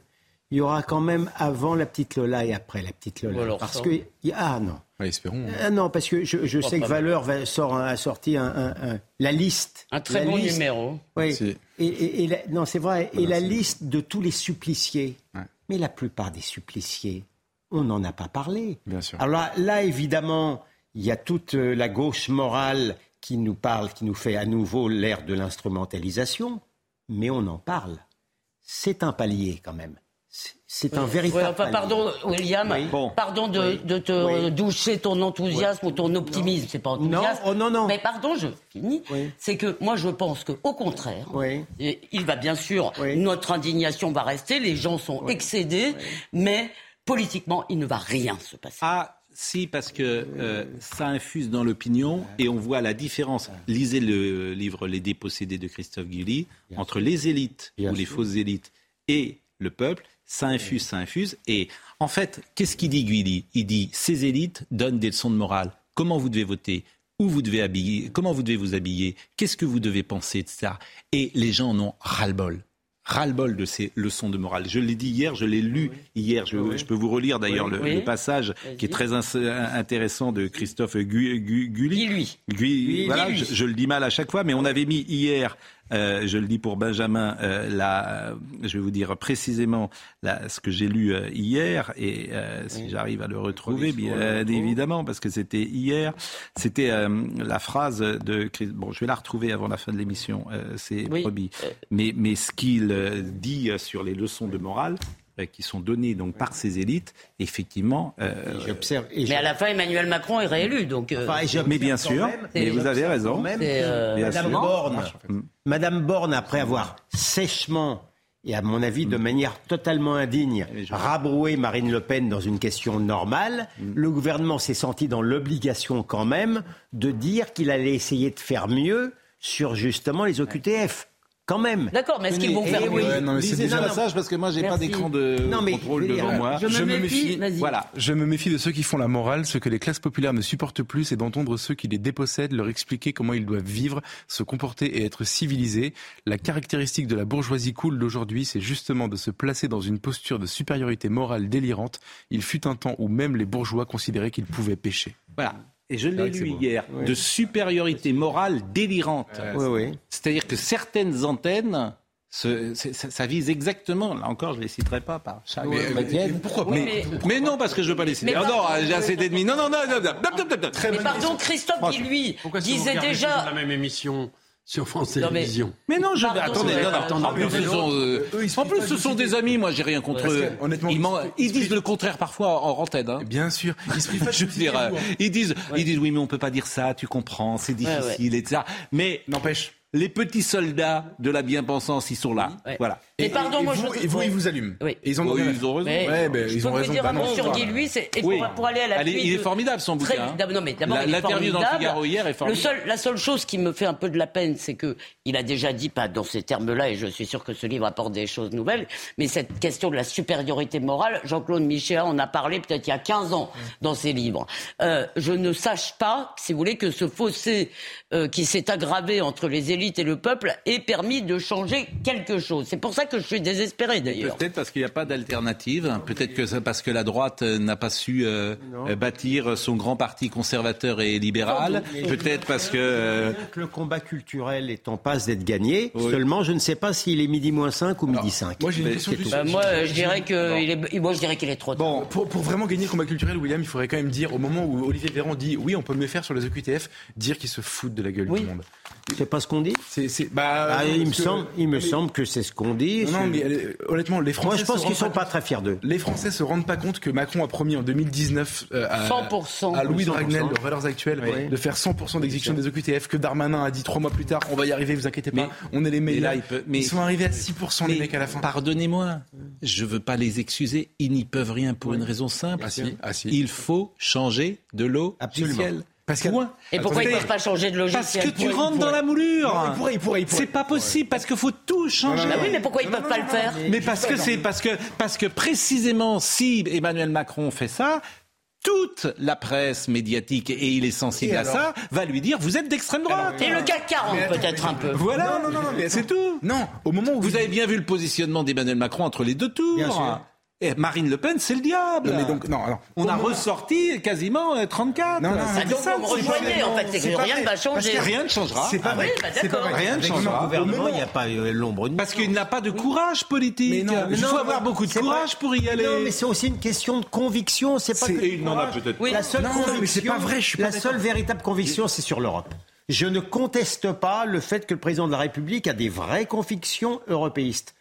il y aura quand même avant la petite Lola et après la petite Lola. Parce ça. que ah non. Ouais, espérons. Ah non, parce que je, je sais que. Valeur va, sort a sorti un, un- un- la liste. Un très bon liste. numéro. Oui. C'est- Et, et- et la- non, c'est vrai. et la liste de tous les suppliciés. Ouais. Mais la plupart des suppliciés, on n'en a pas parlé. Bien sûr. Alors là, là, évidemment, il y a toute euh, la gauche morale qui nous parle, qui nous fait à nouveau l'ère de l'instrumentalisation, mais on en parle. C'est un palier quand même. C'est- un véritable enfin, pardon, William, Oui. Pardon de, Oui. de te Oui. doucher ton enthousiasme ou ton optimisme. C'est pas enthousiasme. Non, oh non, non. Mais pardon, je finis. Oui. C'est que moi, je pense qu'au contraire, il va bien sûr, Oui. notre indignation va rester, les gens sont excédés, mais politiquement, il ne va rien se passer. Ah, si, parce que euh, ça infuse dans l'opinion et on voit la différence. Lisez le livre Les dépossédés de Christophe Guilly entre les élites Bien ou les fausses élites et le peuple. Ça infuse, ça infuse. Et en fait, qu'est-ce qu'il dit Guilly? Il dit ces élites donnent des leçons de morale. Comment vous devez voter? Où vous devez habiller, comment vous devez vous habiller, qu'est-ce que vous devez penser, etc. Et les gens en ont ras-le-bol. Ras-le-bol de ces leçons de morale. Je l'ai dit hier, je l'ai lu hier. Je, je peux vous relire d'ailleurs le, Oui. le passage qui est très ins- intéressant de Christophe Gu- Gu- Gulli. Dis-lui. Gui- voilà, je le dis mal à chaque fois, mais on avait mis hier, euh, je le dis pour Benjamin, euh, la, je vais vous dire précisément la- ce que j'ai lu euh, hier, et euh, si j'arrive à le retrouver, bien évidemment, parce que c'était hier, c'était euh, la phrase de Chris- bon, je vais la retrouver avant la fin de l'émission, euh, c'est Oui. promis, mais, mais ce qu'il dit sur les leçons de morale, qui sont données donc par ces élites, effectivement, euh, J'observe. Mais à la fin, Emmanuel Macron est réélu, donc. euh, Enfin, mais bien sûr, même- mais vous avez raison. même euh, Madame. Borne, Mm. Madame Borne, après avoir sèchement et à mon avis de manière totalement indigne rabroué Marine Le Pen dans une question normale, le gouvernement s'est senti dans l'obligation quand même de dire qu'il allait essayer de faire mieux sur justement les OQTF. Quand même. D'accord, mais est-ce qu'ils vont Eh faire oui. non, mais c'est déjà- ce passage parce que moi j'ai pas d'écran de Non, mais, contrôle dire, devant moi. Je me, Je me méfie. méfie. Vas-y. Voilà. Je me méfie de ceux qui font la morale. Ce que les classes populaires ne supportent plus, c'est d'entendre ceux qui les dépossèdent leur expliquer comment ils doivent vivre, se comporter et être civilisés. La caractéristique de la bourgeoisie cool d'aujourd'hui, c'est justement de se placer dans une posture de supériorité morale délirante. Il fut un temps où même les bourgeois considéraient qu'ils pouvaient pécher. Voilà. Et je l'ai lu hier, Oui. de supériorité morale délirante. Oui, oui. C'est-à-dire que certaines antennes, ce- ça, ça vise exactement, là encore je ne les citerai pas par Charles Mais, euh, mais pourquoi pas mais, mais non, parce que je ne veux pas les citer. Mais Ah non, j'ai assez d'ennemis. Non, non, non, non, non, non, non, non, non. Mais pardon, Christophe qui lui Pourquoi si vous disait regardez déjà. toujours la même émission sur France Non, mais- Télévisions Mais non, je Pardon, attendez, c'est- non, non, attendez, en plus, ce sont, euh, Eux, en plus, pas ce sont des amis, moi j'ai rien contre eux. que, honnêtement, ils, disent le contraire parfois en antenne. Hein. Bien sûr. Ils se pas Je veux dire, euh, ils disent, ils disent oui, mais on peut pas dire ça, tu comprends, c'est difficile, etc. Mais N'empêche. Les petits soldats de la bien-pensance, ils sont là. Ouais. Voilà. Mais Et, pardon, et moi vous, je. et vous, ils vous allument. Oui. Ils ont, Oui, ils ont raison. Mais Ouais, ben, je ils peux ont vous raison. dire un mot sur. Guy Lui, c'est et Oui. pour, pour aller à la Allez, il est formidable son Très- bouquin. hein. d'ab- non, mais d'abord, La- il est L'interview dans. Figaro hier est Le formidable. seul, la seule chose qui me fait un peu de la peine, c'est que il a déjà dit, pas dans ces termes-là, et je suis sûr que ce livre apporte des choses nouvelles, mais cette question de la supériorité morale, Jean-Claude Michéa en a parlé peut-être il y a 15 ans dans ses livres. Euh, je ne sache pas, si vous voulez, que ce fossé euh, qui s'est aggravé entre les élites et le peuple ait permis de changer quelque chose. C'est pour ça que je suis désespéré d'ailleurs. Peut-être parce qu'il n'y a pas d'alternative. Peut-être que c'est parce que la droite euh, n'a pas su euh, euh, bâtir son grand parti conservateur et libéral. Peut-être parce que. euh, que le combat culturel est en passe d'être gagné. Oui. Seulement, je ne sais pas s'il est midi moins 5 ou midi 5. Moi, j'ai une question tout. Bah, moi, je dirais que il est, moi, je dirais qu'il est trop tard. Bon, pour, pour vraiment gagner le combat culturel, William, il faudrait quand même dire, au moment où Olivier Véran dit oui, on peut mieux faire sur les OQTF, dire qu'ils se foutent de la gueule Oui. du monde. C'est pas ce qu'on dit Bah, Ah, Il me que- semble, il me mais- semble que c'est ce qu'on dit. Non, mais euh, honnêtement, les Français. Moi, je pense se qu'ils sont rendent pas très fiers d'eux. Les Français se rendent pas compte que Macron a promis en 2019 euh, à, 100%. à Louis 100%. Dragnel, leurs valeurs actuelles, Oui. de faire 100% d'exécution des OQTF, que Darmanin a dit trois mois plus tard, on va y arriver, vous inquiétez pas, Mais- on est les meilleurs. là, il peut- mais- Ils sont arrivés à 6% les mecs à la fin. Pardonnez-moi, je veux pas les excuser. Ils n'y peuvent rien pour une raison simple. Ah si, ah si. Il faut changer de l'eau Absolument. du ciel. Parce. Et pourquoi ils ne peuvent pas changer de logiciel Parce que tu pourrait, rentres dans la moulure. Non, il pourrait, il pourrait, il pourrait. C'est pas possible parce qu'il faut tout changer. Bah oui, mais pourquoi ils ne peuvent pas le faire Mais parce que c'est parce que parce que précisément si Emmanuel Macron fait ça, toute la presse médiatique et il est sensible Et à ça va lui dire vous êtes d'extrême droite. Et le CAC 40 Mais attends, peut-être un peu. Voilà, Non, non, non, mais c'est tout. Non, au moment où Vous avez bien vu le positionnement d'Emmanuel Macron entre les deux tours. Bien sûr. Et Marine Le Pen, c'est le diable. Non, mais donc, non, alors. On a ressorti quasiment euh, 34. Non, non, C'est Ah, donc ça, vous me rejoignez en fait, c'est que rien ne va changer. Rien ne changera. C'est pas Ah oui, bah d'accord. Rien ne Avec changera. le gouvernement, il n'y a pas euh, l'ombre de Parce qu'il n'a pas de courage politique. Mais non, il faut non, avoir beaucoup de courage vrai. pour y aller. Non, mais c'est aussi une question de conviction. C'est pas que Et il n'en a peut-être. La seule conviction, la seule véritable conviction, c'est sur l'Europe. Je ne conteste pas le fait que le président de la République a des vraies convictions européistes.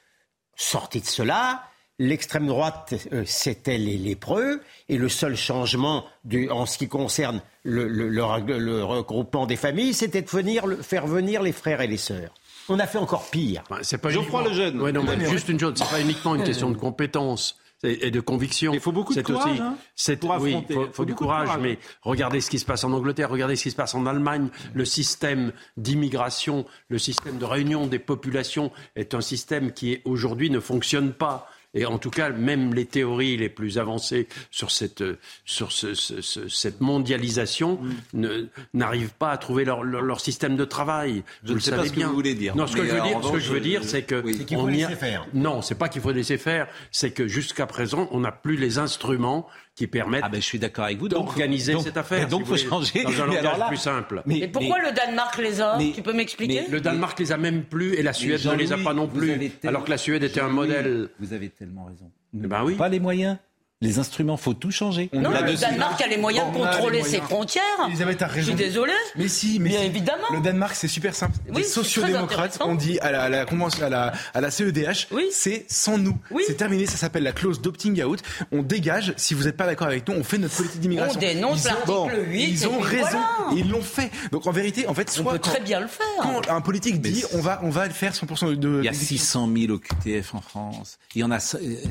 Sorti de cela, l'extrême droite, euh, c'était les lépreux, et le seul changement du- en ce qui concerne le, le- le reg- le regroupement des familles, c'était de venir, le- faire venir les frères et les sœurs. On a fait encore pire. Ouais, C'est pas Geoffroy uniquement- Lejeune. Ouais, non, mais juste une chose, c'est pas uniquement une question de compétence et de conviction. Il faut beaucoup de courage, aussi- hein, c'est- pour oui, affronter. faut, Il faut faut du courage. mais regardez ce qui se passe en Angleterre, regardez ce qui se passe en Allemagne. Le système d'immigration, le système de réunion des populations est un système qui aujourd'hui ne fonctionne pas. Et en tout cas, même les théories les plus avancées sur cette, sur ce- ce- ce- cette mondialisation Mm. ne- n'arrivent pas à trouver leur, leur, leur système de travail. Je Vous ne sais pas ce que vous voulez dire. Non, ce que je veux euh, dire, en ce que revanche, je veux dire, je- c'est que oui. C'est qu'il faut on a- laisser faire. Non, c'est pas qu'il faut laisser faire, c'est que jusqu'à présent, on n'a plus les instruments qui permettent Ah ben je suis d'accord avec vous. D'organiser cette affaire. et Donc si faut changer. dans un Mais alors langage là- plus simple. Et pourquoi le Danemark les a mais- Tu peux m'expliquer Le Danemark les a même plus et la Suède ne les a pas non plus, alors que la Suède était un modèle. Vous avez tellement raison. Eh ben oui. Pas les moyens. Les instruments, faut tout changer. Non, le. Danemark a les moyens Bon, de on contrôler moyens. ses frontières. Elisabeth a Je raison. suis désolé. Mais si, mais Bien si. évidemment. Le Danemark, c'est super simple. Oui, les sociodémocrates ont dit à la, à la convention, à la, à la CEDH, Oui. c'est sans nous. Oui. C'est terminé. Ça s'appelle la clause d'opting out. On dégage. Si vous n'êtes pas d'accord avec nous, on fait notre politique d'immigration. On dénonce Ils ont- l'article 8 Ils ont raison. voilà. Et ils l'ont fait. Donc en vérité, en fait, On soit peut quand, très bien le faire. quand un politique dit, on va, on va le faire 100% de. de Il y a 600 000 OQTF en France. Il y en a,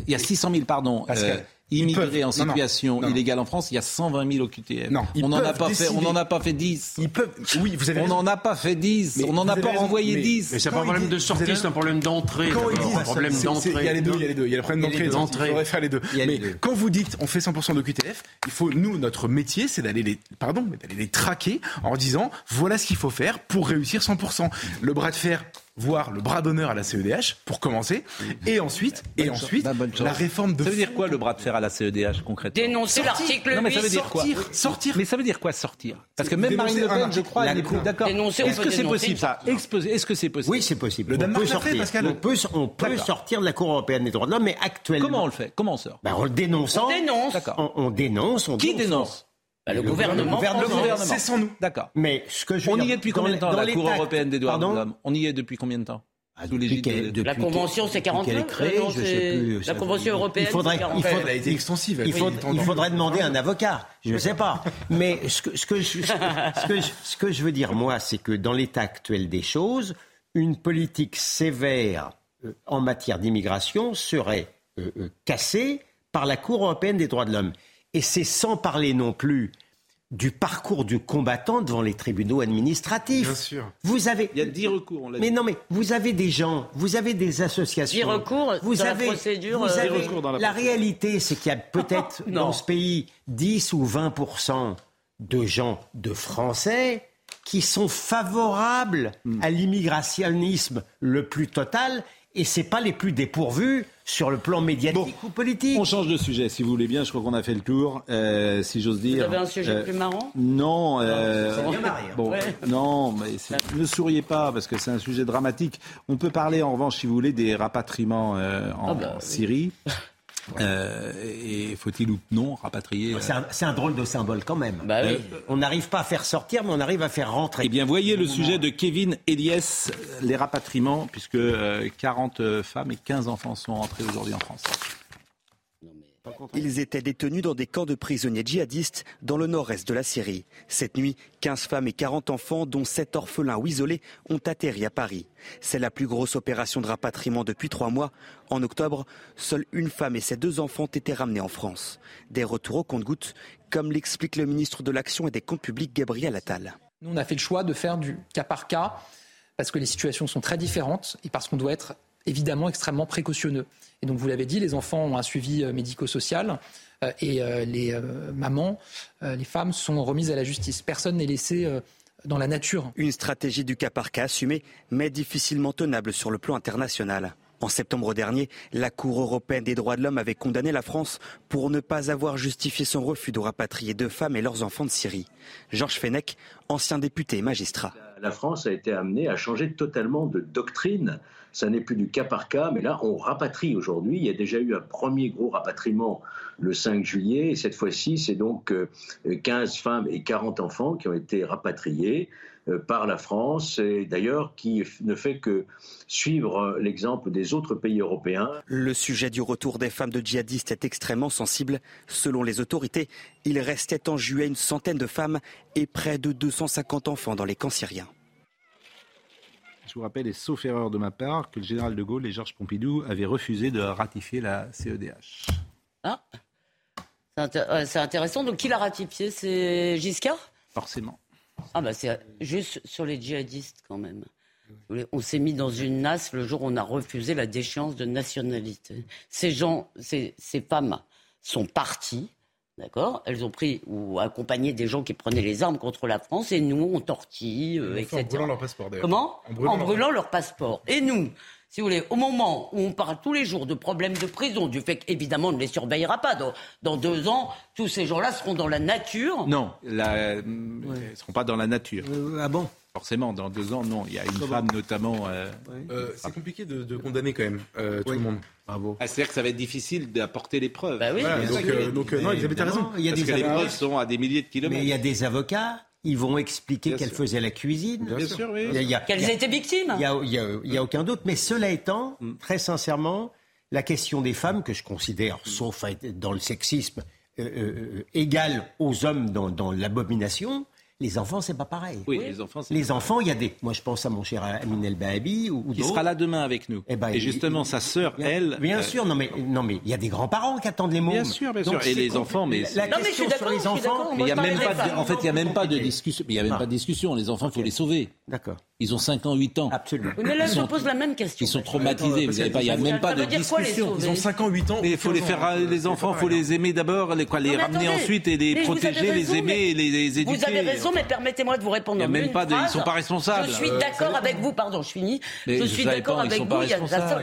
il y a 600 000, pardon, Pascal, euh, immigrés en situation non, non. illégale en France. Il y a 120 000 OQTF. On n'en a pas fait, on n'en a pas fait 10. Ils peuvent. Oui, vous avez On n'en a pas fait 10. Mais on n'en a pas renvoyé mais- 10. Mais c'est pas un problème de sortie, c'est un problème d'entrée. Quand ils disent un problème d'entrée. Il y a les deux, il y a les deux. Il y a le problème Il y a les d'entrée. Il faudrait faire les deux. Mais deux. quand vous dites on fait 100% de QTF, il faut, nous, notre métier, c'est d'aller les, pardon, mais d'aller les traquer en disant voilà ce qu'il faut faire pour réussir 100%. Le bras de fer voir le bras d'honneur à la CEDH pour commencer, et ensuite, et Bonne ensuite chance. Bah, bonne chance. la réforme de Ça veut dire quoi le bras de fer à la CEDH concrètement Dénoncer Sortir. l'article Non mais 8. ça veut dire quoi sortir, sortir. Mais ça veut dire quoi sortir Parce que même Marine Le Pen, je crois, elle d'accord. Est-ce que c'est possible ça Exposer- Est-ce que c'est possible Oui, c'est possible. Le on peut sortir. Pascal. On peut, on peut sortir de la Cour européenne des droits de l'homme, mais actuellement. Comment on le fait? Comment on sort? Ben, en le dénonçant. On dénonce. D'accord. On, on dénonce. On Qui dénonce? Bah, le Le gouvernement. gouvernement. Le français. gouvernement. C'est sans nous. D'accord. Mais ce que je veux On y dire, est depuis dans combien de temps la Cour européenne des droits de l'homme On y est depuis combien de temps? Ah, depuis l'égide qu'elle- de- depuis La convention, c'est depuis 49, qu'elle est créée, non, je sais c'est- plus. la convention européenne, il faudrait, il 49. faudrait- Elle a été extensive. il, faudrait demander un avocat. Je ne sais pas. Mais ce que, ce que je, ce que- ce que je- ce que je veux dire, moi, c'est que dans l'état actuel des choses, une politique sévère euh, en matière d'immigration serait euh, euh, cassée par la Cour européenne des droits de l'homme. Et c'est sans parler non plus du parcours du combattant devant les tribunaux administratifs. Bien sûr. Vous avez. Il y a 10 recours, on l'a Mais dit. non, mais vous avez des gens, vous avez des associations. Dix recours vous dans la avez, procédure, vous euh, avez- Dix recours dans la la procédure. réalité, c'est qu'il y a peut-être dans ce pays 10 ou 20 de gens, de Français, qui sont favorables Hmm. à l'immigrationnisme le plus total, et c'est pas les plus dépourvus sur le plan médiatique ou politique. On change de sujet, si vous voulez bien. Je crois qu'on a fait le tour, euh, si j'ose dire. Vous avez un sujet Euh, plus marrant? Non, euh, C'est bien marié, hein. bon, Ouais. non, mais ne souriez pas parce que c'est un sujet dramatique. On peut parler en revanche, si vous voulez, des rapatriements euh, en Ah bah, oui. Syrie. Euh, et faut-il ou non rapatrier C'est un, drôle de symbole quand même. Bah oui. Euh, on n'arrive pas à faire sortir, mais on arrive à faire rentrer. Eh bien, voyez le sujet de Kevin Elias, les rapatriements, puisque euh, 40 femmes et 15 enfants sont entrés aujourd'hui en France. Ils étaient détenus dans des camps de prisonniers djihadistes dans le nord-est de la Syrie. Cette nuit, 15 femmes et 40 enfants, dont 7 orphelins ou isolés, ont atterri à Paris. C'est la plus grosse opération de rapatriement depuis trois mois. En octobre, seule une femme et ses deux enfants ont été ramenés en France. Des retours au compte-gouttes, comme l'explique le ministre de l'Action et des Comptes publics Gabriel Attal. Nous, on a fait le choix de faire du cas par cas parce que les situations sont très différentes et parce qu'on doit être évidemment extrêmement précautionneux. Et donc, vous l'avez dit, les enfants ont un suivi euh, médico-social euh, et euh, les mamans, les femmes sont remises à la justice. Personne n'est laissé dans la nature. Une stratégie du cas par cas assumée, mais difficilement tenable sur le plan international. En septembre dernier, la Cour européenne des droits de l'homme avait condamné la France pour ne pas avoir justifié son refus de rapatrier deux femmes et leurs enfants de Syrie. Georges Fenech, ancien député et magistrat. La France a été amenée à changer totalement de doctrine. Ça n'est plus du cas par cas, mais là, on rapatrie aujourd'hui. Il y a déjà eu un premier gros rapatriement le 5 juillet. Et cette fois-ci, c'est donc euh, 15 femmes et 40 enfants qui ont été rapatriés euh, par la France, et d'ailleurs qui ne fait que suivre euh, l'exemple des autres pays européens. Le sujet du retour des femmes de djihadistes est extrêmement sensible. Selon les autorités, il restait en juillet une centaine de femmes et près de 250 enfants dans les camps syriens. Je vous rappelle, et sauf erreur de ma part, que le général de Gaulle et Georges Pompidou avaient refusé de ratifier la CEDH. Ah, c'est intéressant. Donc, qui l'a ratifié? C'est Giscard? Forcément. Ah, bah, c'est juste sur les djihadistes, quand même. On s'est mis dans une nasse le jour où on a refusé la déchéance de nationalité. Ces gens, ces, ces femmes sont parties, d'accord? Elles ont pris ou accompagné des gens qui prenaient les armes contre la France et nous, on tortille, euh, l'ont fait en etc. brûlant leur passeport, d'ailleurs. Comment? En brûlant En leur- brûlant leur passeport. Et nous, si vous voulez, au moment où on parle tous les jours de problèmes de prison, du fait qu'évidemment on ne les surveillera pas, dans, dans deux ans, tous ces gens-là seront dans la nature. Non, la- ils ne seront pas dans la nature. ah bon? Forcément, dans deux ans, non. Il y a une Comment? femme notamment. euh, Euh, c'est compliqué de, de condamner quand même euh, tout le monde. Bravo. ah, C'est-à-dire que ça va être difficile d'apporter les preuves. Bah oui, Voilà, donc, euh, euh, non, Elisabeth a raison. Il y a Parce des que les preuves sont à des milliers de kilomètres. Mais il y a des avocats, ils vont expliquer qu'elle faisait la cuisine. Bien sûr, oui. Qu'elles étaient victimes. Il n'y a, il y a- il y a aucun doute. Mais cela étant, Mm. très sincèrement, la question des femmes, que je considère, sauf à être dans le sexisme, euh, euh, égale aux hommes dans, dans l'abomination, les enfants, c'est pas pareil. Oui, les enfants. c'est- Les enfants, il y a des. Moi, je pense à mon cher Amin El Bahabi ou, ou Qui d'autres. sera là demain avec nous. Eh ben, et il- justement, il- sa sœur, elle. bien euh, sûr, non mais non mais il y a des grands-parents qui attendent les mots. Bien sûr, bien sûr. Et les enfants, mais la, Non, mais je question suis sur d'accord, les enfants. Mais il y a même pas de, en fait, il n'y a même pas de discussion. Mais il y a même Ah. pas de discussion. Les enfants, il faut les sauver. D'accord, Ils ont 5 ans, 8 ans. absolument. Mais là, Ils je pose la même question. Ils sont traumatisés. Vous parce savez que pas, il n'y a même pas de discussion. Ils ont 5 ans, 8 ans. Mais il faut les 15 faire, les enfants, c'est faut les aimer d'abord, les, ramener ensuite et les protéger, les aimer, et les, les éduquer. Vous avez raison, Non, mais permettez-moi de vous répondre. En même une pas de- ils phrase. sont pas responsables. Je suis Euh, d'accord avec vous, pardon, je finis. Mais je je suis d'accord avec vous.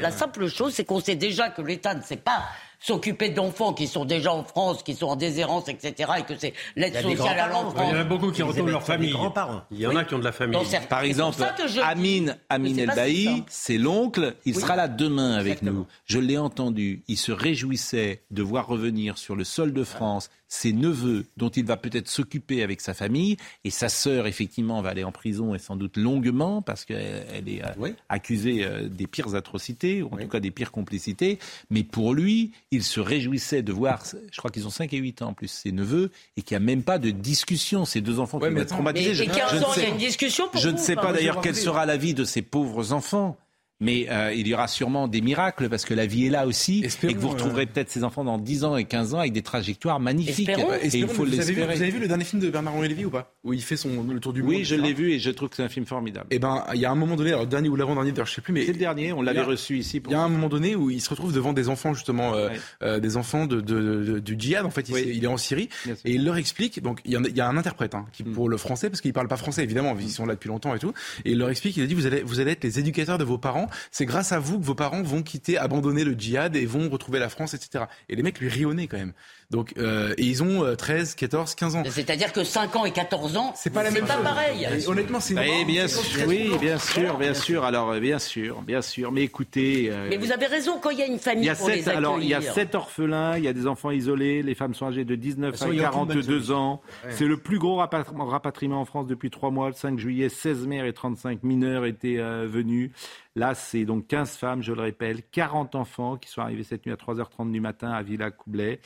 la, simple chose, c'est qu'on sait déjà que l'État ne sait pas s'occuper d'enfants qui sont déjà en France, qui sont en déshérence, etc., et que c'est l'aide sociale à l'enfance. Il y en a beaucoup qui retrouvent leur famille. grands-parents. Il y en a qui ont de la famille. Par exemple, Amine, Amine c'est El Bailly, c'est l'oncle, il Oui. sera là demain avec nous. Je l'ai entendu, il se réjouissait de voir revenir sur le sol de France ses neveux dont il va peut-être s'occuper avec sa famille et sa sœur effectivement va aller en prison et sans doute longuement parce qu'elle elle est euh, accusée euh, des pires atrocités ou en tout cas des pires complicités. Mais pour lui il se réjouissait de voir je crois qu'ils ont 5 et 8 ans en plus ses neveux et qu'il n'y a même pas de discussion. Ces deux enfants qui vont être traumatisés. Je- et 15 je ne ans, il y a sais- une discussion pour je vous, ne sais enfin, pas d'ailleurs rappeler. sera la vie de ces pauvres enfants. Mais euh, il y aura sûrement des miracles parce que la vie est là aussi et que vous retrouverez peut-être ces enfants dans 10 ans et 15 ans avec des trajectoires magnifiques. Ouais, Et il espérons, faut vous, avez vu, vous avez vu le dernier film de Bernard-Henri Lévy ou pas? Où il fait son, le tour du monde Oui, je l'ai vu et je trouve que c'est un film formidable. Eh ben, il y a un moment donné, alors le dernier ou l'avant-dernier, d'ailleurs, je sais plus, mais C'est le dernier, on l'avait reçu ici. Il y a un moment donné où il se retrouve devant des enfants justement, euh, euh, des enfants de, de- de- du djihad. En fait, il, Oui. s'est- il est en Syrie et il leur explique. Donc, il y, a, il y a un interprète hein, qui pour le français parce qu'ils parlent pas français évidemment, ils sont là depuis longtemps et tout. Et il leur explique. Il a dit vous allez, vous allez être les éducateurs de vos parents. C'est grâce à vous que vos parents vont quitter, abandonner le djihad et vont retrouver la France, etc. Et les mecs lui nez quand même. Donc, euh, et ils ont euh, 13, 14, 15 ans. C'est-à-dire que 5 ans et 14 ans, c'est pas la même chose. pareil. Et honnêtement, c'est Eh bien c'est sûr, oui, bien sûr, bien sûr. Alors, euh, bien sûr, bien sûr. Mais écoutez. euh, Mais vous avez raison, quand il y a une famille Il y a pour sept, les accueillir. alors, il y a sept orphelins, il y a des enfants isolés, les femmes sont âgées de 19 façon, à il y a aucune bonne 42 solution. ans. Ouais. C'est le plus gros rapat- rapatriement en France depuis trois mois. Le 5 juillet, 16 mères et 35 mineurs étaient euh, venus. Là, c'est donc 15 femmes, je le répète, 40 enfants qui sont arrivés cette nuit à 3h30 du matin à Villa-Coublet.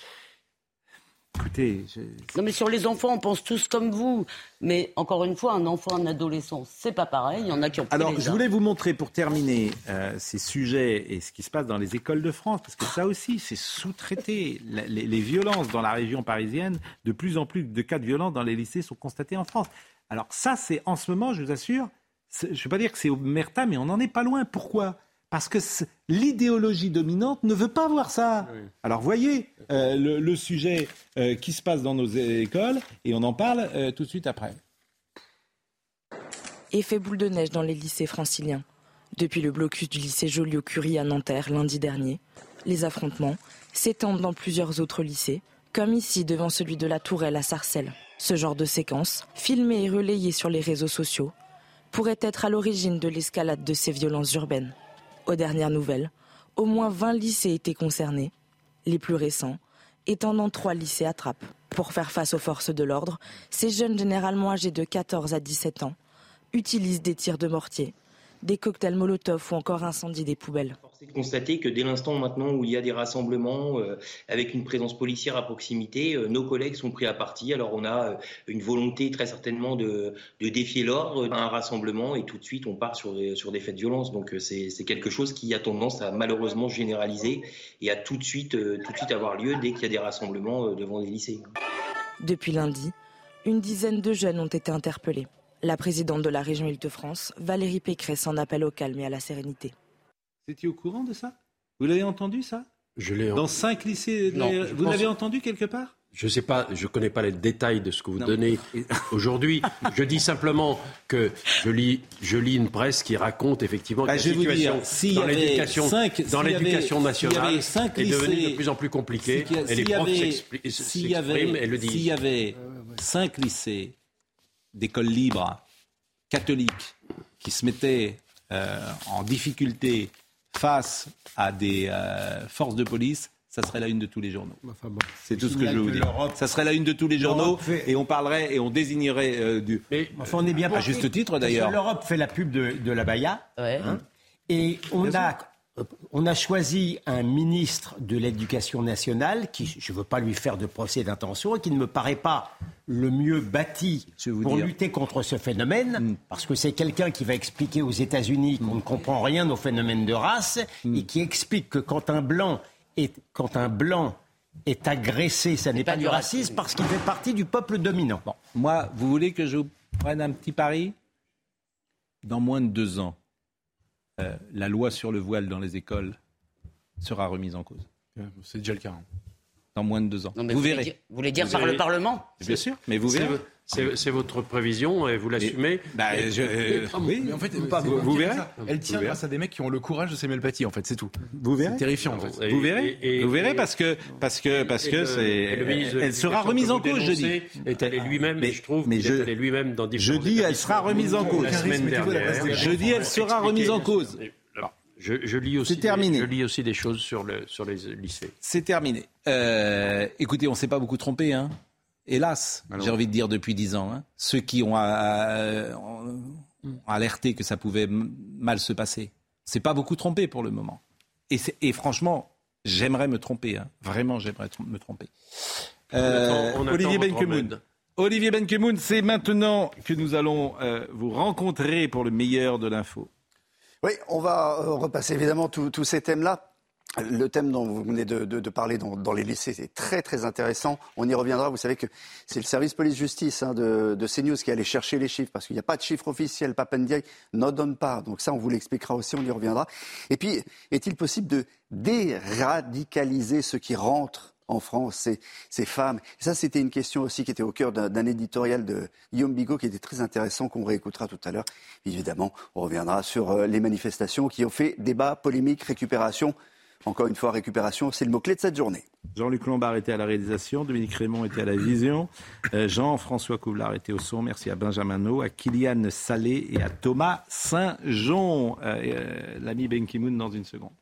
Écoutez, je- Non, mais sur les enfants, on pense tous comme vous. Mais encore une fois, un enfant, un adolescent, c'est pas pareil. Il y en a qui ont Alors, je voulais vous montrer pour terminer euh, ces sujets et ce qui se passe dans les écoles de France, parce que ça aussi, c'est sous-traité. Les, les violences dans la région parisienne, de plus en plus de cas de violence dans les lycées sont constatés en France. Alors ça, c'est en ce moment, je vous assure, je ne veux pas dire que c'est omerta, mais on n'en est pas loin. Pourquoi? Parce que l'idéologie dominante ne veut pas voir ça. Alors voyez euh, le, le sujet euh, qui se passe dans nos écoles et on en parle euh, tout de suite après. Effet boule de neige dans les lycées franciliens. Depuis le blocus du lycée Joliot-Curie à Nanterre lundi dernier, les affrontements s'étendent dans plusieurs autres lycées, comme ici devant celui de la Tourelle à Sarcelles. Ce genre de séquence, filmée et relayée sur les réseaux sociaux, pourrait être à l'origine de l'escalade de ces violences urbaines. Aux dernières nouvelles, au moins 20 lycées étaient concernés, les plus récents étant dans trois lycées à Trappes. Pour faire face aux forces de l'ordre, ces jeunes généralement âgés de 14 à 17 ans utilisent des tirs de mortier, des cocktails Molotov ou encore incendient des poubelles. C'est de constater que dès l'instant maintenant où il y a des rassemblements euh, avec une présence policière à proximité, euh, nos collègues sont pris à partie. Alors on a euh, une volonté très certainement de, de défier l'ordre à un rassemblement et tout de suite on part sur, des- sur des faits de violence. Donc c'est quelque chose qui a tendance à malheureusement se généraliser et à tout de suite, euh, tout de suite avoir lieu dès qu'il y a des rassemblements devant des lycées. Depuis lundi, une dizaine de jeunes ont été interpellés. La présidente de la région Île-de-France, Valérie Pécresse, en appelle au calme et à la sérénité. Vous étiez au courant de ça? Vous l'avez entendu ça? Je l'ai Dans cinq lycées, de Non, la- je vous pense- l'avez entendu quelque part? Je sais pas, je connais pas les détails de ce que vous Non, donnez aujourd'hui. Je dis simplement que je lis, je lis une presse qui raconte effectivement Bah, que la situation dire, y dans l'éducation, cinq- dans l'éducation nationale cinq est devenue lycées- de plus en plus compliquée. Et les profs s'expriment et le disent. S'il y avait cinq lycées d'écoles libres catholiques qui se mettaient euh, en difficulté face à des euh, forces de police, ça serait la une de tous les journaux. C'est tout ce que je veux vous dire. Ça serait la une de tous les journaux fait- et on parlerait et on désignerait euh, du. Enfin, on est bien à juste titre d'ailleurs. L'Europe fait la pub de, de la Baïa. hein, et on a, on a choisi un ministre de l'Éducation nationale qui, je ne veux pas lui faire de procès d'intention, et qui ne me paraît pas le mieux bâti pour dire. lutter contre ce phénomène, Mm. parce que c'est quelqu'un qui va expliquer aux États-Unis qu'on ne comprend rien au phénomène de race, Mm. et qui explique que quand un blanc est, quand un blanc est agressé, ça n'est pas, du racisme, parce qu'il fait partie du peuple dominant. Moi, vous voulez que je vous prenne un petit pari? Dans moins de deux ans, euh, la loi sur le voile dans les écoles sera remise en cause. C'est déjà le cas. hein. Dans moins de deux ans. Non, vous, voulez verrez. dire- vous voulez dire Vous par avez- le Parlement Bien sûr, mais vous C'est verrez. C'est votre prévision et vous l'assumez. Bah, je- euh, Oui, mais en fait, Vous- pas- vous- vous verrez. Elle tient grâce à des mecs qui ont le courage de Samuel Paty, en fait, c'est tout. Vous verrez. C'est terrifiant, en fait. Vous verrez, et- et- vous verrez parce que parce que parce que le- c'est le elle sera remise en cause jeudi. Est allé lui-même, mais je trouve mais je- lui-même dans différents jeudi, elle sera remise en cause. Dernière. Jeudi, elle sera remise en cause. Je, je lis aussi. C'est terminé. Des, je lis aussi des choses sur le sur les lycées. C'est terminé. Euh, écoutez, on s'est pas beaucoup trompé, hein. Hélas, j'ai envie de dire depuis dix ans. hein. Ceux qui ont, euh, ont alerté que ça pouvait mal se passer, c'est pas beaucoup trompé pour le moment. Et, franchement, j'aimerais me tromper. hein. Vraiment, j'aimerais trom- me tromper. Euh, On attend- on attend Olivier Benkemoun. Olivier Benkemoun, c'est maintenant que nous allons euh, vous rencontrer pour le meilleur de l'info. Oui, on va euh, repasser évidemment tous ces thèmes-là. Le thème dont vous venez de, de- de parler dans, dans les lycées, c'est très très intéressant. On y reviendra. Vous savez que c'est le service police-justice hein, de, de CNews qui allait chercher les chiffres parce qu'il n'y a pas de chiffre officiel. Papendiaï n'en donne pas. Donc ça, on vous l'expliquera aussi, on y reviendra. Et puis, est-il possible de déradicaliser ceux qui rentrent en France, ces, femmes Ça, c'était une question aussi qui était au cœur d'un éditorial de Guillaume Bigot qui était très intéressant, qu'on réécoutera tout à l'heure. Évidemment, on reviendra sur euh, les manifestations qui ont fait débat, polémique, récupération. Encore une fois, récupération, c'est le mot-clé de cette journée. Jean-Luc Lombard était à la réalisation, Dominique Raymond était à la vision, euh, Jean-François Couvlar était au son. Merci à Benjamin No, à Kylian Salé et à Thomas Saint-Jean. Euh, euh, L'ami Ben Ki-moon dans une seconde.